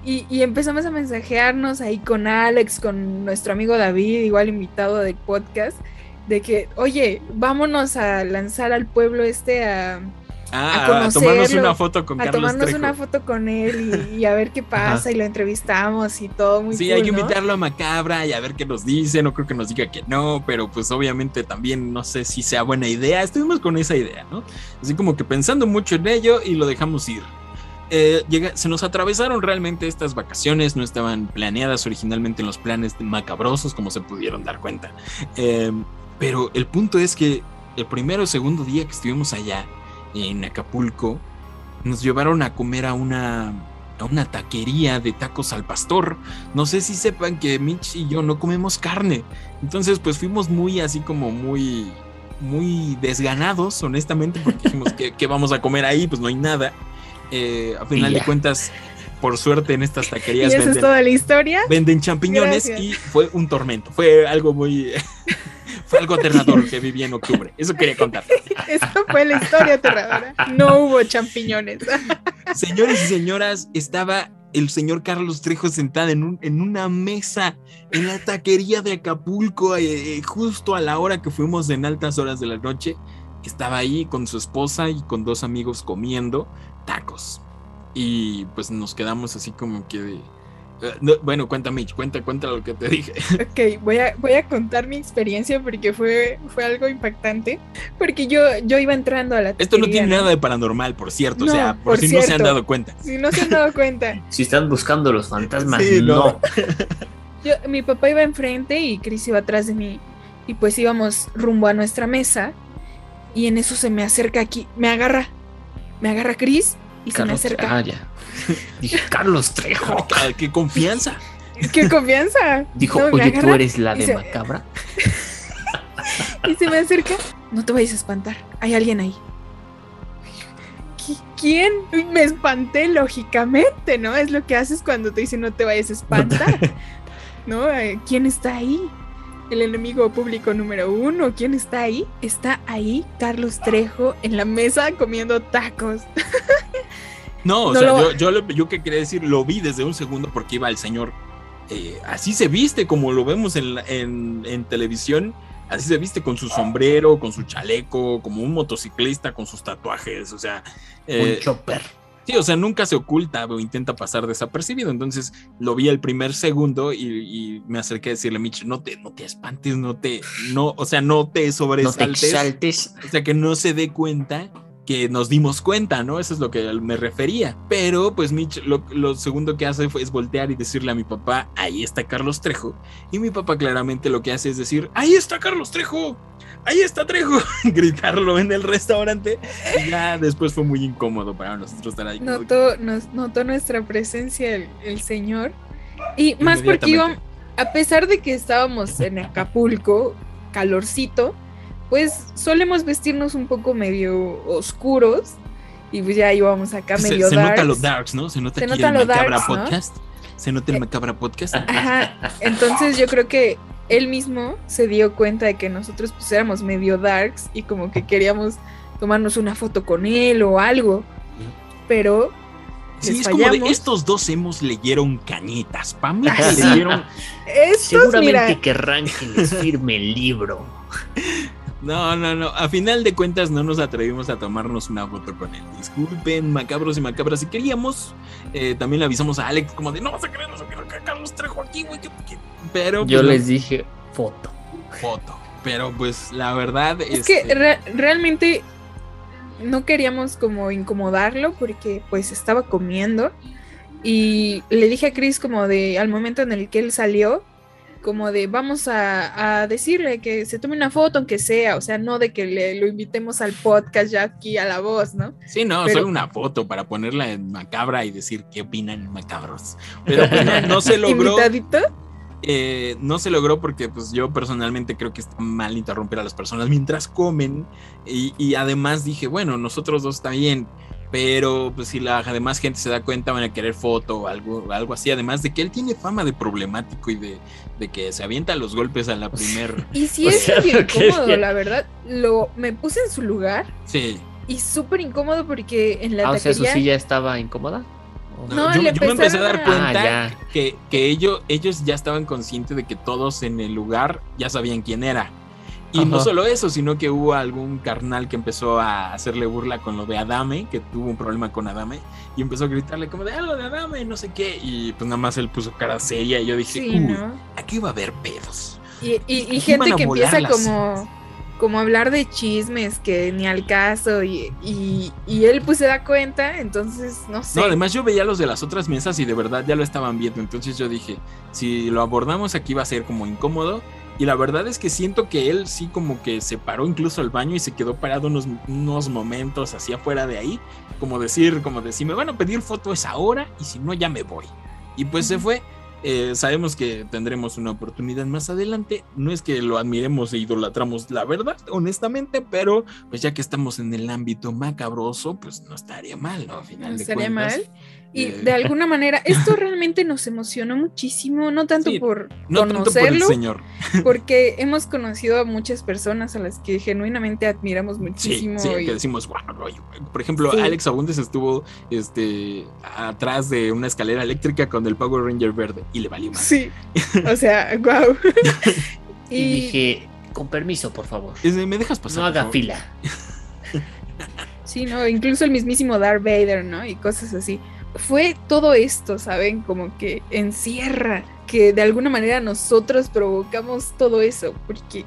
y, y, empezamos a mensajearnos ahí con Alex, con nuestro amigo David, igual invitado del podcast, de que, oye, vámonos a lanzar al pueblo este a Ah, a, tomarnos una foto con a tomarnos una foto con él y, a ver qué pasa y lo entrevistamos y todo muy Sí, hay que invitarlo a Macabra y a ver qué nos dice, no creo que nos diga que no, pero pues obviamente también no sé si sea buena idea, estuvimos con esa idea, ¿no? Así como que pensando mucho en ello y lo dejamos ir. Eh, se nos atravesaron realmente estas vacaciones, no estaban planeadas originalmente en los planes macabrosos, como se pudieron dar cuenta. Eh, pero el punto es que el primero o segundo día que estuvimos allá, en Acapulco, nos llevaron a comer a una, a una taquería de tacos al pastor. No sé si sepan que Mitch y yo no comemos carne. Entonces, pues fuimos muy así como muy, muy desganados, honestamente, porque dijimos que, vamos a comer ahí, pues no hay nada. Eh, a final de cuentas, por suerte en estas taquerías. ¿Y esa es toda la historia? Venden champiñones y fue un tormento. Fue algo muy. fue algo aterrador que viví en octubre. Eso quería contar. Eso fue la historia aterradora. No hubo champiñones. Señores y señoras, estaba el señor Carlos Trejo sentado en, un, en una mesa en la taquería de Acapulco, eh, eh, justo a la hora que fuimos en altas horas de la noche. Estaba ahí con su esposa y con dos amigos comiendo tacos. Y pues nos quedamos así como que eh, bueno, cuéntame, cuenta, cuenta lo que te dije. Ok, voy a, voy a contar mi experiencia porque fue, fue algo impactante. Porque yo, yo iba entrando a la Esto no tiene nada de paranormal, por cierto, o sea, por, si no se han dado cuenta. Si no se han dado cuenta. si están buscando los fantasmas, no. mi papá iba enfrente y Chris iba atrás de mí. Y pues íbamos rumbo a nuestra mesa. Y en eso se me acerca aquí, me agarra, me agarra Chris y se me acerca. Ah, ya. Dije, Carlos Trejo. ¡Qué confianza! ¡Qué confianza! Dijo, oye, tú eres la de Macabra. y se me acerca. No te vayas a espantar. Hay alguien ahí. ¿Quién? Me espanté, lógicamente, ¿no? Es lo que haces cuando te dicen no te vayas a espantar. ¿No? Eh, ¿Quién está ahí? El enemigo público número uno. ¿Quién está ahí? Está ahí Carlos Trejo en la mesa comiendo tacos. No, o sea, yo, yo, que quería decir, lo vi desde un segundo porque iba el señor, eh, así se viste como lo vemos en, en, televisión, así se viste con su sombrero, con su chaleco, como un motociclista con sus tatuajes, o sea... un chopper. Sí, o sea, nunca se oculta o intenta pasar desapercibido. Entonces lo vi el primer segundo y, me acerqué a decirle, Mitch, no te, no te espantes, no te, no, o sea, no te sobresaltes. No te O sea, que no se dé cuenta que nos dimos cuenta, ¿no? Eso es lo que me refería. Pero pues Mitch lo, segundo que hace fue, es voltear y decirle a mi papá, ahí está Carlos Trejo. Y mi papá claramente lo que hace es decir, ahí está Carlos Trejo, ahí está Trejo, gritarlo en el restaurante. Y ya después fue muy incómodo para nosotros estar ahí. Notó, nos, notó nuestra presencia el, señor. Y más porque íbamos, a pesar de que estábamos en Acapulco, calorcito, pues solemos vestirnos un poco medio oscuros y pues ya íbamos acá medio se, se nota los darks, ¿no? Se nota, se nota el macabra podcast. Se nota el eh, macabra podcast. Ajá. Entonces yo creo que él mismo se dio cuenta de que nosotros pues éramos medio darks y como que queríamos tomarnos una foto con él o algo. Pero Sí, es como de estos dos hemos leyeron cañitas. Pamela leyeron. Seguramente querrán que les firme el libro. No, no, no. A final de cuentas no nos atrevimos a tomarnos una foto con él. Disculpen, macabros y macabras. Si queríamos, eh, también le avisamos a Alex como de no vas a creer, no se que Carlos trajo aquí, güey. Pero yo pues, les dije foto. Foto. Pero pues la verdad es, que este realmente no queríamos como incomodarlo porque pues estaba comiendo y le dije a Chris como de al momento en el que él salió como de vamos a, decirle que se tome una foto, aunque sea, o sea, no de que le, lo invitemos al podcast ya aquí a la voz, ¿no? Sí, no, solo una foto para ponerla en macabra y decir qué opinan macabros. Pero pues, no, se logró. ¿Invitadito? Eh, no se logró porque pues yo personalmente creo que está mal interrumpir a las personas mientras comen y, y además dije, bueno, nosotros dos está bien pero pues si la demás gente se da cuenta van a querer foto o algo, algo así, además de que él tiene fama de problemático y de, que se avienta los golpes a la primer. Y si es incómodo, la verdad, lo me puse en su lugar. Sí. Y súper incómodo porque en la ah, o sea, su silla estaba incómoda. No, yo, me empecé a dar cuenta ah, que, que ellos, ellos ya estaban conscientes de que todos en el lugar ya sabían quién era. Y no solo eso, sino que hubo algún carnal que empezó a hacerle burla con lo de Adame, que tuvo un problema con Adame, y empezó a gritarle como de algo de Adame, no sé qué, y pues nada más él puso cara seria y yo dije, Uy, aquí va a haber pedos. Y, y, gente que empieza como, como a hablar de chismes que ni al caso, y, y, él pues se da cuenta, entonces no sé. No, además yo veía los de las otras mesas y de verdad ya lo estaban viendo, entonces yo dije, si lo abordamos aquí va a ser como incómodo y la verdad es que siento que él sí como que se paró incluso al baño y se quedó parado unos, unos momentos así afuera de ahí. Como decir, como decir, me van a pedir foto esa hora y si no ya me voy. Y pues se fue. Eh, sabemos que tendremos una oportunidad más adelante. No es que lo admiremos e idolatramos, la verdad, honestamente, pero pues ya que estamos en el ámbito macabroso, pues no estaría mal, ¿no? Al final no estaría mal. Y eh, de alguna manera, esto realmente nos emocionó muchísimo, no tanto por conocerlo, señor. porque hemos conocido a muchas personas a las que genuinamente admiramos muchísimo. Sí, que decimos, wow, por ejemplo, Alex Abundes estuvo este, atrás de una escalera eléctrica con el Power Ranger verde y le valió más. Sí, o sea, wow. y, dije, con permiso, por favor. ¿Me dejas pasar? No haga fila. Sí, no, incluso el mismísimo Darth Vader, ¿no? Y cosas así fue todo esto, ¿saben? Como que encierra que de alguna manera nosotros provocamos todo eso, porque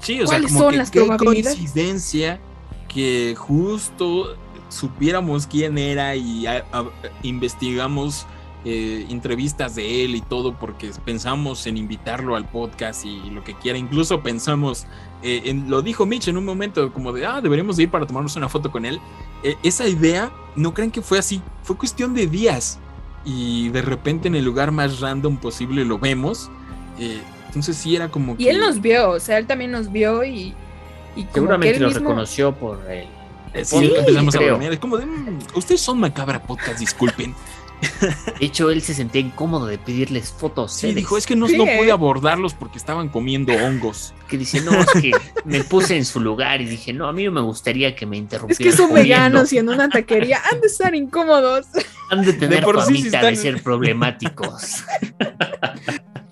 sí, o sea, como son que, las qué coincidencia que justo supiéramos quién era y investigamos eh, entrevistas de él y todo porque pensamos en invitarlo al podcast y lo que quiera. Incluso pensamos, eh, en, lo dijo Mitch en un momento como de, ah, deberíamos ir para tomarnos una foto con él. Eh, esa idea, no creen que fue así, fue cuestión de días. Y de repente en el lugar más random posible lo vemos. entonces sí era como... Y él nos vio, o sea, él también nos vio y... Seguramente lo reconoció por él. Sí, empezamos a bromear. Es como de, mm, ustedes son macabra podcast, disculpen. De hecho, él se sentía incómodo de pedirles fotos. Sí, dijo, es que no, no pude abordarlos porque estaban comiendo hongos. Que dice, no, es que me puse en su lugar y dije, no, a mí no me gustaría que me interrumpieran. Es que son veganos y en una taquería han de estar incómodos. Han de tener de por de ser problemáticos.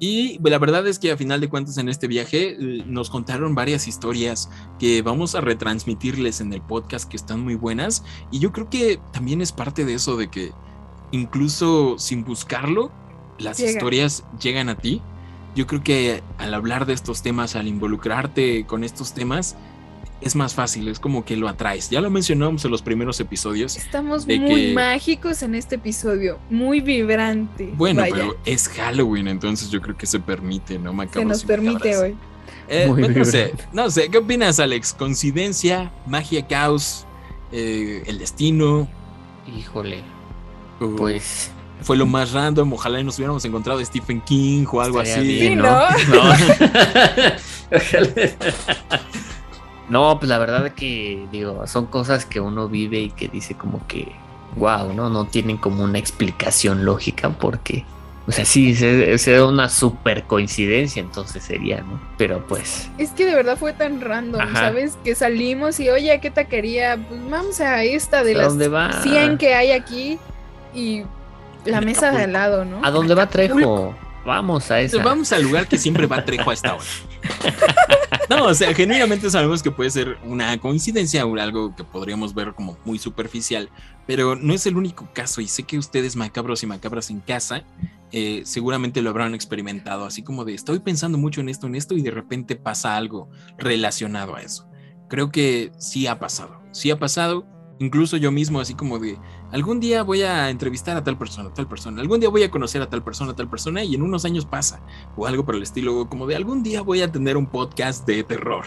Y la verdad es que a final de cuentas en este viaje eh, nos contaron varias historias que vamos a retransmitirles en el podcast que están muy buenas. Y yo creo que también es parte de eso de que incluso sin buscarlo, las Llega. historias llegan a ti. Yo creo que al hablar de estos temas, al involucrarte con estos temas, es más fácil, es como que lo atraes. Ya lo mencionamos en los primeros episodios. Estamos muy que- mágicos en este episodio, muy vibrante. Bueno, Vaya, pero es Halloween, entonces yo creo que se permite, ¿no? se Macabros nos y permite hoy. Eh, Muy pues, no sé, no sé, ¿qué opinas, Alex? ¿Coincidencia, magia, caos, eh, el destino? Híjole, o pues. Fue lo más random, ojalá y nos hubiéramos encontrado Stephen King o algo estaría así. bien, Sí, ¿no? ¿no? No, pues la verdad que digo, son cosas que uno vive y que dice como que, wow, ¿no? No tienen como una explicación lógica porque, o sea, sí, se, se da una super coincidencia, entonces sería, ¿no? Pero pues, Es que de verdad fue tan random, Ajá. ¿sabes? Que salimos y, oye, ¿a ¿qué taquería? Pues vamos a esta de ¿a las va? 100 que hay aquí y la mesa de Acapulco. al lado, ¿no? ¿A dónde va Trejo? Vamos a esa. Vamos al lugar que siempre va Trejo a esta hora. No, o sea, genuinamente sabemos que puede ser una coincidencia o algo que podríamos ver como muy superficial, pero no es el único caso y sé que ustedes macabros y macabras en casa eh, seguramente lo habrán experimentado, así como de estoy pensando mucho en esto, en esto y de repente pasa algo relacionado a eso. Creo que sí ha pasado, sí ha pasado, incluso yo mismo así como de algún día voy a entrevistar a tal persona, tal persona, algún día voy a conocer a tal persona, tal persona y en unos años pasa o algo por el estilo, como de algún día voy a tener un podcast de terror.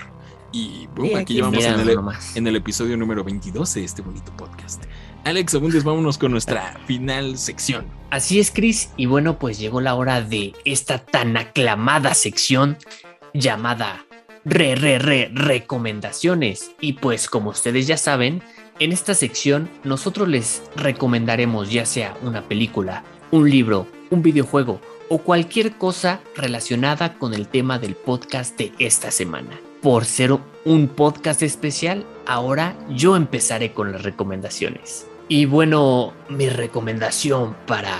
Y boom, aquí aquí llevamos en el, nomás. en el episodio número 22 de este bonito podcast. Alex Abundes, vámonos con nuestra final sección. Así es, Chris. Y bueno, pues llegó la hora de esta tan aclamada sección llamada Re, Re, Re, Recomendaciones. Y pues como ustedes ya saben, en esta sección nosotros les recomendaremos ya sea una película, un libro, un videojuego o cualquier cosa relacionada con el tema del podcast de esta semana. Por ser un podcast especial, ahora yo empezaré con las recomendaciones. Y bueno, mi recomendación para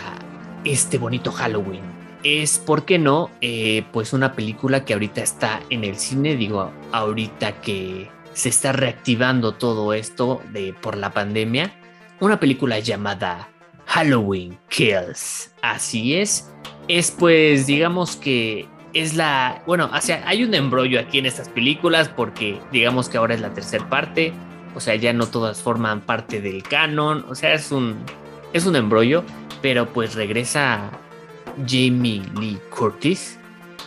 este bonito Halloween es, ¿por qué no? Eh, pues una película que ahorita está en el cine, digo, ahorita que se está reactivando todo esto de, por la pandemia. Una película llamada Halloween Kills. Así es. Es pues, digamos que es la... Bueno, o sea, hay un embrollo aquí en estas películas porque digamos que ahora es la tercera parte. O sea, ya no todas forman parte del canon. O sea, es un, es un embrollo. Pero pues regresa Jamie Lee Curtis.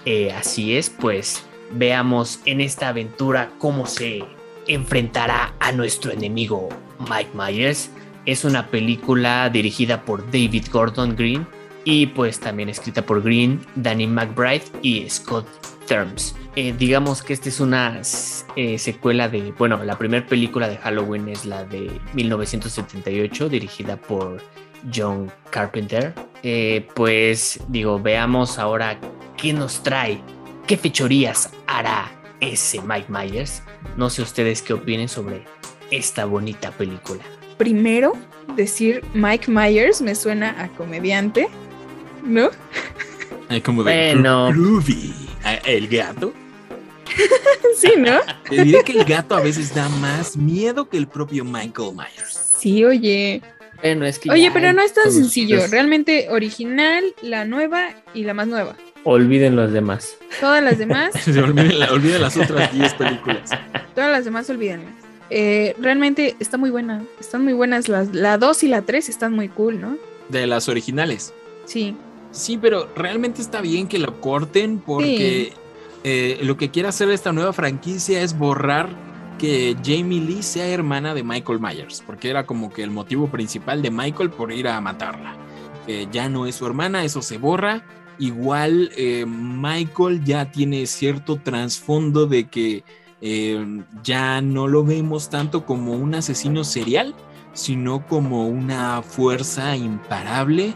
Eh, así es, pues veamos en esta aventura cómo se enfrentará a nuestro enemigo Mike Myers. Es una película dirigida por David Gordon Green y pues también escrita por Green, Danny McBride y Scott Terms. Eh, digamos que esta es una eh, secuela de, bueno, la primera película de Halloween es la de 1978 dirigida por John Carpenter. Eh, pues digo, veamos ahora qué nos trae, qué fechorías hará ese Mike Myers. No sé ustedes qué opinen sobre esta bonita película. Primero, decir Mike Myers me suena a comediante, ¿no? Como de Bueno. groovy. Ah, El gato. Sí, ¿no? Te diré que el gato a veces da más miedo que el propio Michael Myers. Sí, oye. Bueno, es que Oye, pero no es tan sencillo. Realmente original, la nueva y la más nueva. Olviden los demás. Todas las demás, Se olviden, la- olviden las otras 10 películas. todas las demás olvídenlas. Eh, realmente está muy buena. Están muy buenas las la 2 y la 3 están muy cool, ¿no? De las originales. Sí. Sí, pero realmente está bien que lo corten porque eh, lo que quiere hacer esta nueva franquicia es borrar que Jamie Lee sea hermana de Michael Myers, porque era como que el motivo principal de Michael por ir a matarla. Eh, ya no es su hermana, eso se borra. Igual eh, Michael ya tiene cierto trasfondo de que eh, ya no lo vemos tanto como un asesino serial, sino como una fuerza imparable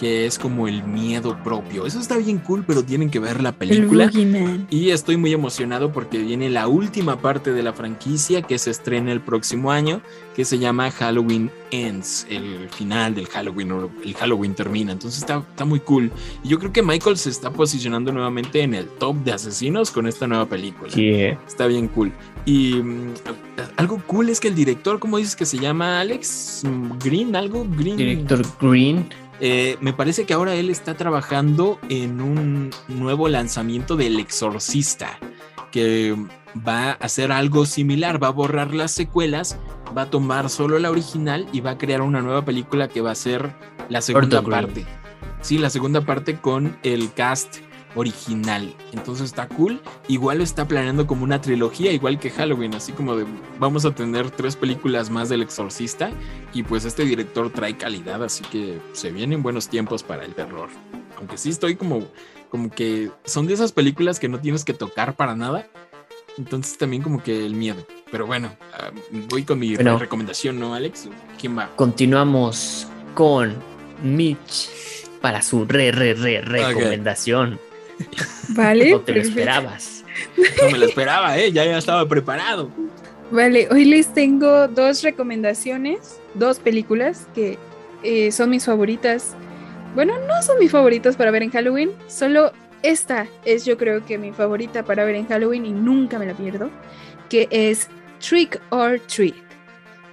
que es como el miedo propio. Eso está bien cool, pero tienen que ver la El película. Y estoy muy emocionado porque viene la última parte de la franquicia que se estrena el próximo año, que se llama Halloween Ends, el final del Halloween, o el Halloween termina. Entonces está, está muy cool. Y yo creo que Michael se está posicionando nuevamente en el top de asesinos con esta nueva película. Yeah. Está bien cool. Y mm, algo cool es que el director, ¿cómo dices que se llama Alex Mm, Green? ¿Algo? Green. Director Green. Eh, me parece que ahora él está trabajando en un nuevo lanzamiento del Exorcista, que va a hacer algo similar, va a borrar las secuelas, va a tomar solo la original y va a crear una nueva película que va a ser la segunda parte. Sí, la segunda parte con el cast original. Entonces está cool. Igual lo está planeando como una trilogía, igual que Halloween, así como de vamos a tener tres películas más del Exorcista y pues este director trae calidad, así que se vienen buenos tiempos para el terror. Aunque sí estoy como como que son de esas películas que no tienes que tocar para nada. Entonces también como que el miedo. Pero bueno, ah, voy con mi Bueno. recomendación, ¿no, Alex? ¿Quién va? Continuamos con Mitch para su re, re, re recomendación. Vale. No te lo esperabas. No me lo esperaba, ¿eh? Ya, ya estaba preparado. Vale, hoy les tengo dos recomendaciones, dos películas que eh, son mis favoritas. Bueno, no son mis favoritas para ver en Halloween, solo esta es yo creo que mi favorita para ver en Halloween y nunca me la pierdo, que es Trick or Treat,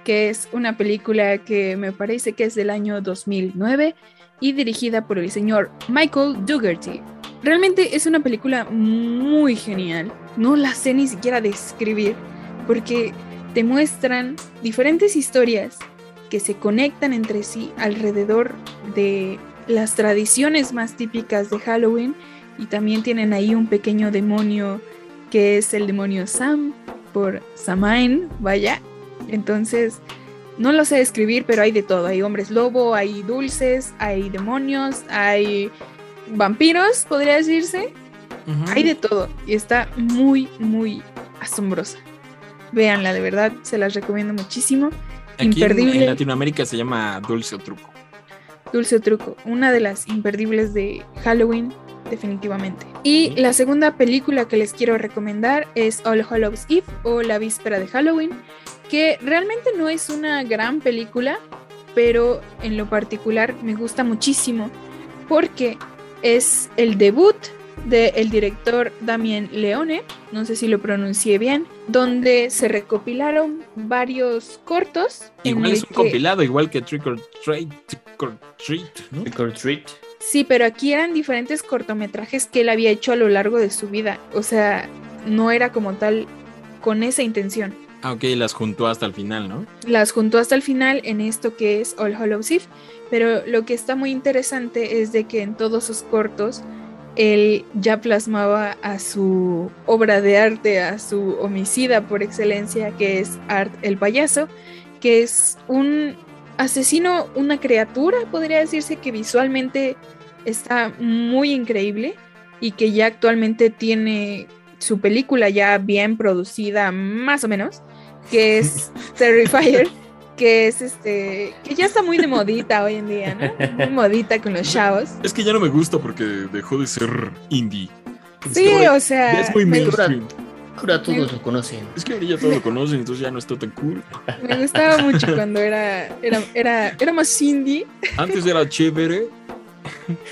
que es una película que me parece que es del año 2009 y dirigida por el señor Michael Dougherty. Realmente es una película muy genial, no la sé ni siquiera describir porque te muestran diferentes historias que se conectan entre sí alrededor de las tradiciones más típicas de Halloween y también tienen ahí un pequeño demonio que es el demonio Sam por Samhain, vaya. Entonces, no lo sé describir, pero hay de todo. Hay hombres lobo, hay dulces, hay demonios, hay vampiros, podría decirse. Hay de todo y está muy, muy asombrosa. Véanla, de verdad, se las recomiendo muchísimo. Aquí en, imperdible. en Latinoamérica se llama Dulce o Truco. Dulce o Truco, una de las imperdibles de Halloween, definitivamente. Y la segunda película que les quiero recomendar es All Hallows Eve o La Víspera de Halloween, que realmente no es una gran película, pero en lo particular me gusta muchísimo porque es el debut del director Damien Leone, no sé si lo pronuncié bien, donde se recopilaron varios cortos. Igual es un que- compilado, igual que Trick or Treat, Trick or Treat, ¿no? Trick or treat. Sí, pero aquí eran diferentes cortometrajes que él había hecho a lo largo de su vida. O sea, no era como tal con esa intención. Ah, ok, las juntó hasta el final, ¿no? Las juntó hasta el final en esto que es All Hallows Eve. Pero lo que está muy interesante es de que en todos sus cortos él ya plasmaba a su obra de arte, a su homicida por excelencia, que es Art el payaso, que es un asesino, una criatura, podría decirse que visualmente está muy increíble y que ya actualmente tiene su película ya bien producida, más o menos, que es Terrifier, que es este, que ya está muy de modita hoy en día, ¿no? Muy modita con los chavos. Es que ya no me gusta porque dejó de ser indie. Es Sí, que o sea, ya es muy mainstream. Ahora todos lo conocen. Es que ahora ya todos lo conocen, entonces ya no está tan cool. me gustaba mucho cuando era, era, era, era más indie. Antes era chévere.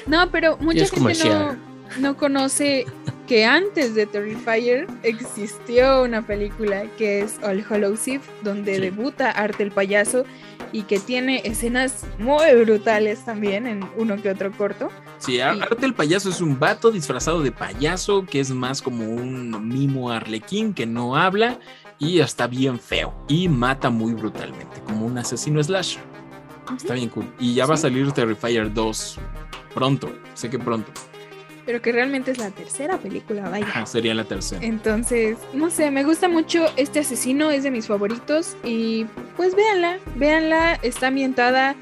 No, pero mucha gente no, no conoce que antes de Terrifier existió una película que es All Hallows Eve, donde Sí. debuta Art el payaso y que tiene escenas muy brutales también en uno que otro corto. Sí, Ar- Sí. Arte el payaso es un vato disfrazado de payaso que es más como un mimo arlequín que no habla y está bien feo y mata muy brutalmente, como un asesino slasher. Está bien cool. Y ya va a salir Terrifier 2 pronto, sé que pronto. Pero que realmente es la tercera película, vaya. Ajá, sería la tercera. Entonces, no sé, me gusta mucho este asesino, es de mis favoritos y pues véanla, véanla, está ambientada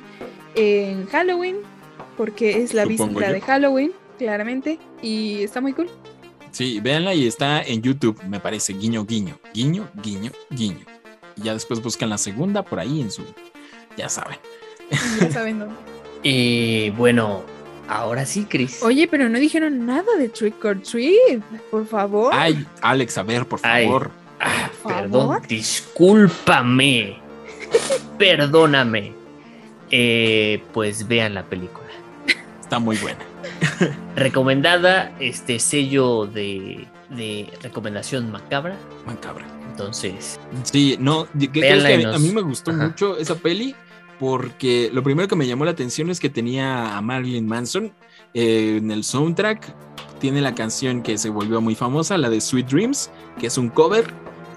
en Halloween porque es la Supongo víspera yo. de Halloween, claramente, y está muy cool. Sí, véanla y está en YouTube, me parece, guiño, guiño, guiño, guiño, guiño. Y ya después buscan la segunda por ahí en su, ya saben. Ya saben dónde. Y bueno, Ahora sí, Chris. Oye, pero no dijeron nada de Trick or Treat, por favor. Ay, Alex, a ver, por Ay. favor. Ah, por perdón, favor. discúlpame. Perdóname. Eh, pues vean la película. Está muy buena. Recomendada, este sello de, de recomendación macabra. Macabra. Entonces, Sí, no, ¿qué crees Véanla que a mí, nos- a mí me gustó Ajá. mucho esa peli? Porque lo primero que me llamó la atención es que tenía a Marilyn Manson eh, en el soundtrack. Tiene la canción que se volvió muy famosa, la de Sweet Dreams, que es un cover.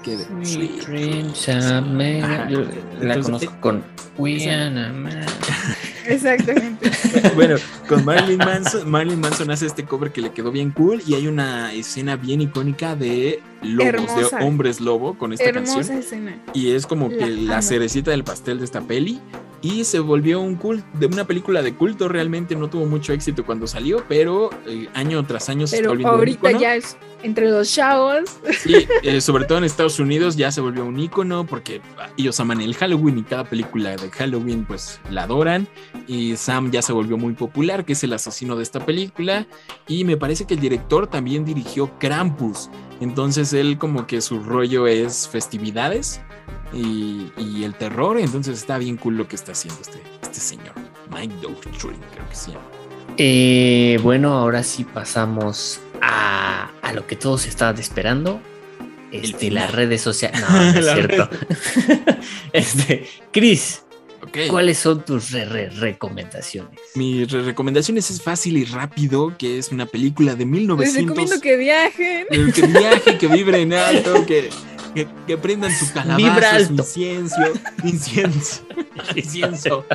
Que Sweet Sweet Dreams made- Ajá. la Entonces, conozco con We Exactamente. Bueno, con Marilyn Manson, Marilyn Manson hace este cover que le quedó bien cool y hay una escena bien icónica de lobos, Hermosa. de hombres lobo con esta Hermosa canción. escena. Y es como que La cerecita del pastel de esta peli. Y se volvió un cult, de una película de culto. Realmente no tuvo mucho éxito cuando salió, pero eh, año tras año se está Pero un ahorita ícono. ya es entre los chavos. Sí, eh, sobre todo en Estados Unidos ya se volvió un ícono porque ellos aman el Halloween y cada película de Halloween pues la adoran. Y Sam ya se volvió muy popular, que es el asesino de esta película. Y me parece que el director también dirigió Krampus. Entonces él como que su rollo es festividades y, y el terror. Entonces está bien cool lo que está haciendo este, este señor. Mike Doughtrin, creo que se llama. Eh, bueno, ahora sí pasamos a, a lo que todos estaban esperando. Este, las redes sociales. No, no es cierto. este, Chris, ¿cuáles son tus re- re- recomendaciones? Mi re- recomendaciones es fácil y rápido, que es una película de Les 1900. recomiendo que viajen. Eh, que viaje, que vibren alto, que, que, que prendan su calabaza, su incienso, incienso, incienso,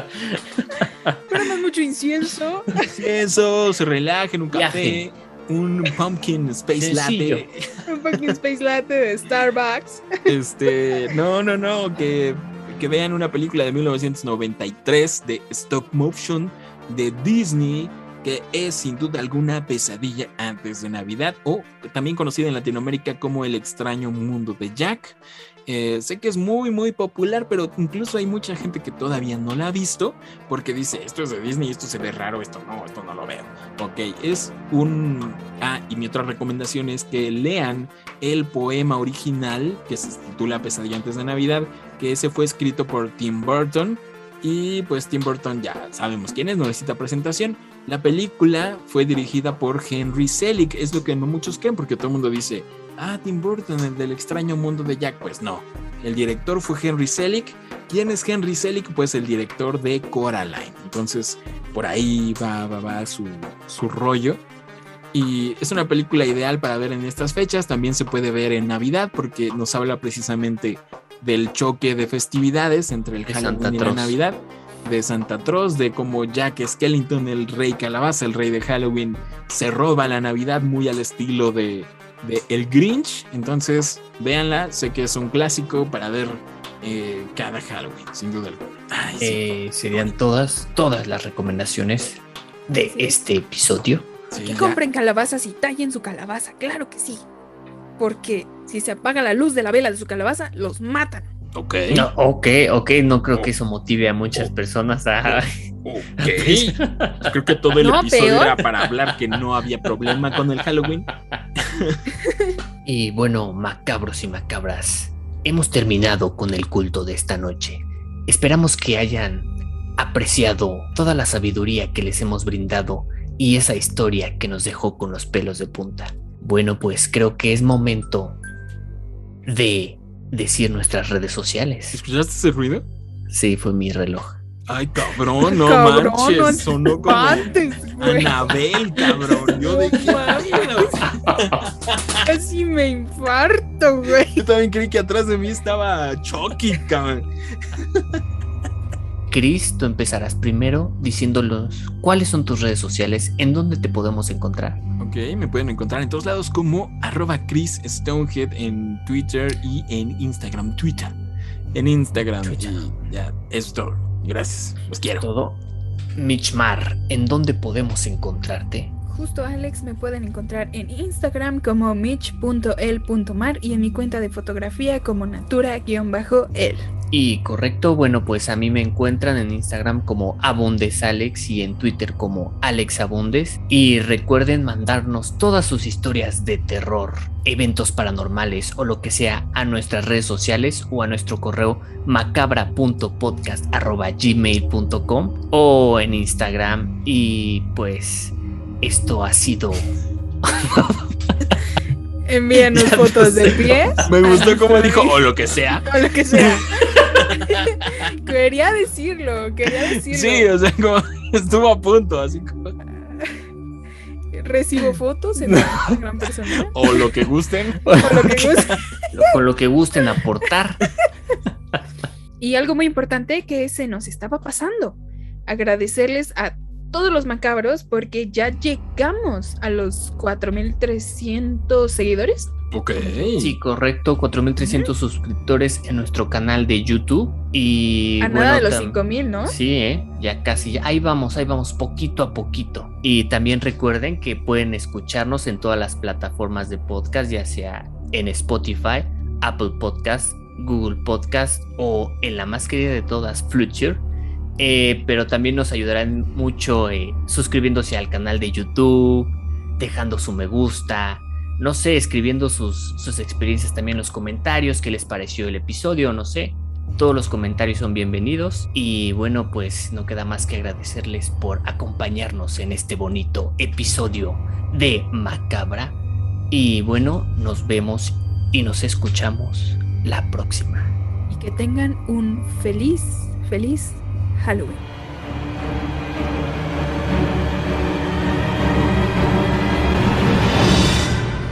Prendan mucho incienso. incienso, se relajen, un café, Viajen. un pumpkin space Sencillo. latte. Un fucking space latte de Starbucks. Este, no, no, no, que, que vean una película de 1993 de stop motion de Disney que es sin duda alguna pesadilla antes de Navidad o también conocida en Latinoamérica como El extraño mundo de Jack. Eh, sé que es muy muy popular, pero incluso hay mucha gente que todavía no la ha visto porque dice esto es de Disney, esto se ve raro, esto no, esto no lo veo. Ok, es un... Ah, y mi otra recomendación es que lean el poema original que se titula Pesadilla antes de Navidad, que ese fue escrito por Tim Burton. Y pues Tim Burton ya sabemos quién es, no necesita presentación. La película fue dirigida por Henry Selick, es lo que no muchos creen, porque todo el mundo dice, ah, Tim Burton, el del extraño mundo de Jack. Pues no, el director fue Henry Selick. ¿Quién es Henry Selick? Pues el director de Coraline. Entonces, por ahí va, va, va su, su rollo. Y es una película ideal para ver en estas fechas. También se puede ver en Navidad porque nos habla precisamente del choque de festividades entre el De Halloween Santa y la. Navidad. De Santa Claus, de cómo Jack Skellington, el rey calabaza, el rey de Halloween, se roba la Navidad muy al estilo de, de El Grinch. Entonces, véanla. Sé que es un clásico para ver eh, cada Halloween, sin duda alguna. Ay, sí. Eh, serían todas, todas las recomendaciones de este episodio. Sí, Que compren calabazas y tallen su calabaza, claro que sí. Porque si se apaga la luz de la vela de su calabaza, los matan. Ok. No, ok, ok, no creo Oh. que eso motive a muchas Oh. personas a... Ok. Creo que todo el No, episodio peor. era para hablar que no había problema con el Halloween. Y bueno, macabros y macabras, hemos terminado con el culto de esta noche. Esperamos que hayan apreciado toda la sabiduría que les hemos brindado y esa historia que nos dejó con los pelos de punta. Bueno, pues creo que es momento de decir nuestras redes sociales. ¿Escuchaste ese ruido? Sí, fue mi reloj. Ay, cabrón, no Cabrón, manches. no sonó como Antes. Anabel, cabrón. Yo de qué? Casi me infarto, güey. Yo también creí que atrás de mí estaba Chucky, cabrón. Chris, tú empezarás primero diciéndolos cuáles son tus redes sociales, en dónde te podemos encontrar. Ok, me pueden encontrar en todos lados como arroba Chris Stonehead en Twitter y en Instagram. Twitter. En Instagram. Twitter. Y ya, eso es todo. Gracias. Los quiero. Todo. Michmar, ¿en dónde podemos encontrarte? Justo Alex me pueden encontrar en Instagram como mitch.el.mar y en mi cuenta de fotografía como natura-el. Y correcto, bueno, pues a mí me encuentran en Instagram como AbondesAlex y en Twitter como AlexAbondes. Y recuerden mandarnos todas sus historias de terror, eventos paranormales o lo que sea a nuestras redes sociales o a nuestro correo macabra.podcast.gmail.com o en Instagram. Y pues esto ha sido... Envíanos fotos del pie. Me gustó como dijo, o lo que sea. O lo que sea. quería decirlo, quería decirlo. Sí, o sea, como estuvo a punto, así como. Recibo fotos en Instagram personal. O lo que gusten. O lo que gusten. Con lo que gusten aportar. Y algo muy importante que se nos estaba pasando. Agradecerles a todos los macabros porque ya llegamos a los 4300 seguidores. Ok. Sí, correcto, 4300 suscriptores en nuestro canal de YouTube y a nada de los 5000, ¿no? Sí, ¿eh? ya casi, ahí vamos, ahí vamos poquito a poquito. Y también recuerden que pueden escucharnos en todas las plataformas de podcast, ya sea en Spotify, Apple Podcast, Google Podcast o en la más querida de todas, Fluture. Eh, pero también nos ayudarán mucho eh, suscribiéndose al canal de YouTube, dejando su me gusta, no sé, escribiendo sus, sus experiencias también en los comentarios, qué les pareció el episodio, no sé. Todos los comentarios son bienvenidos y bueno, pues no queda más que agradecerles por acompañarnos en este bonito episodio de Macabra. Y bueno, nos vemos y nos escuchamos la próxima. Y que tengan un feliz, feliz Halloween.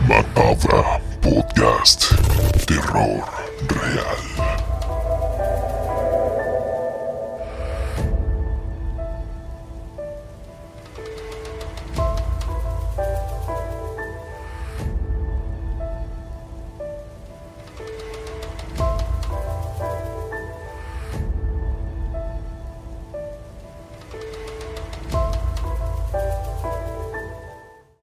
Macabra Podcast. Terror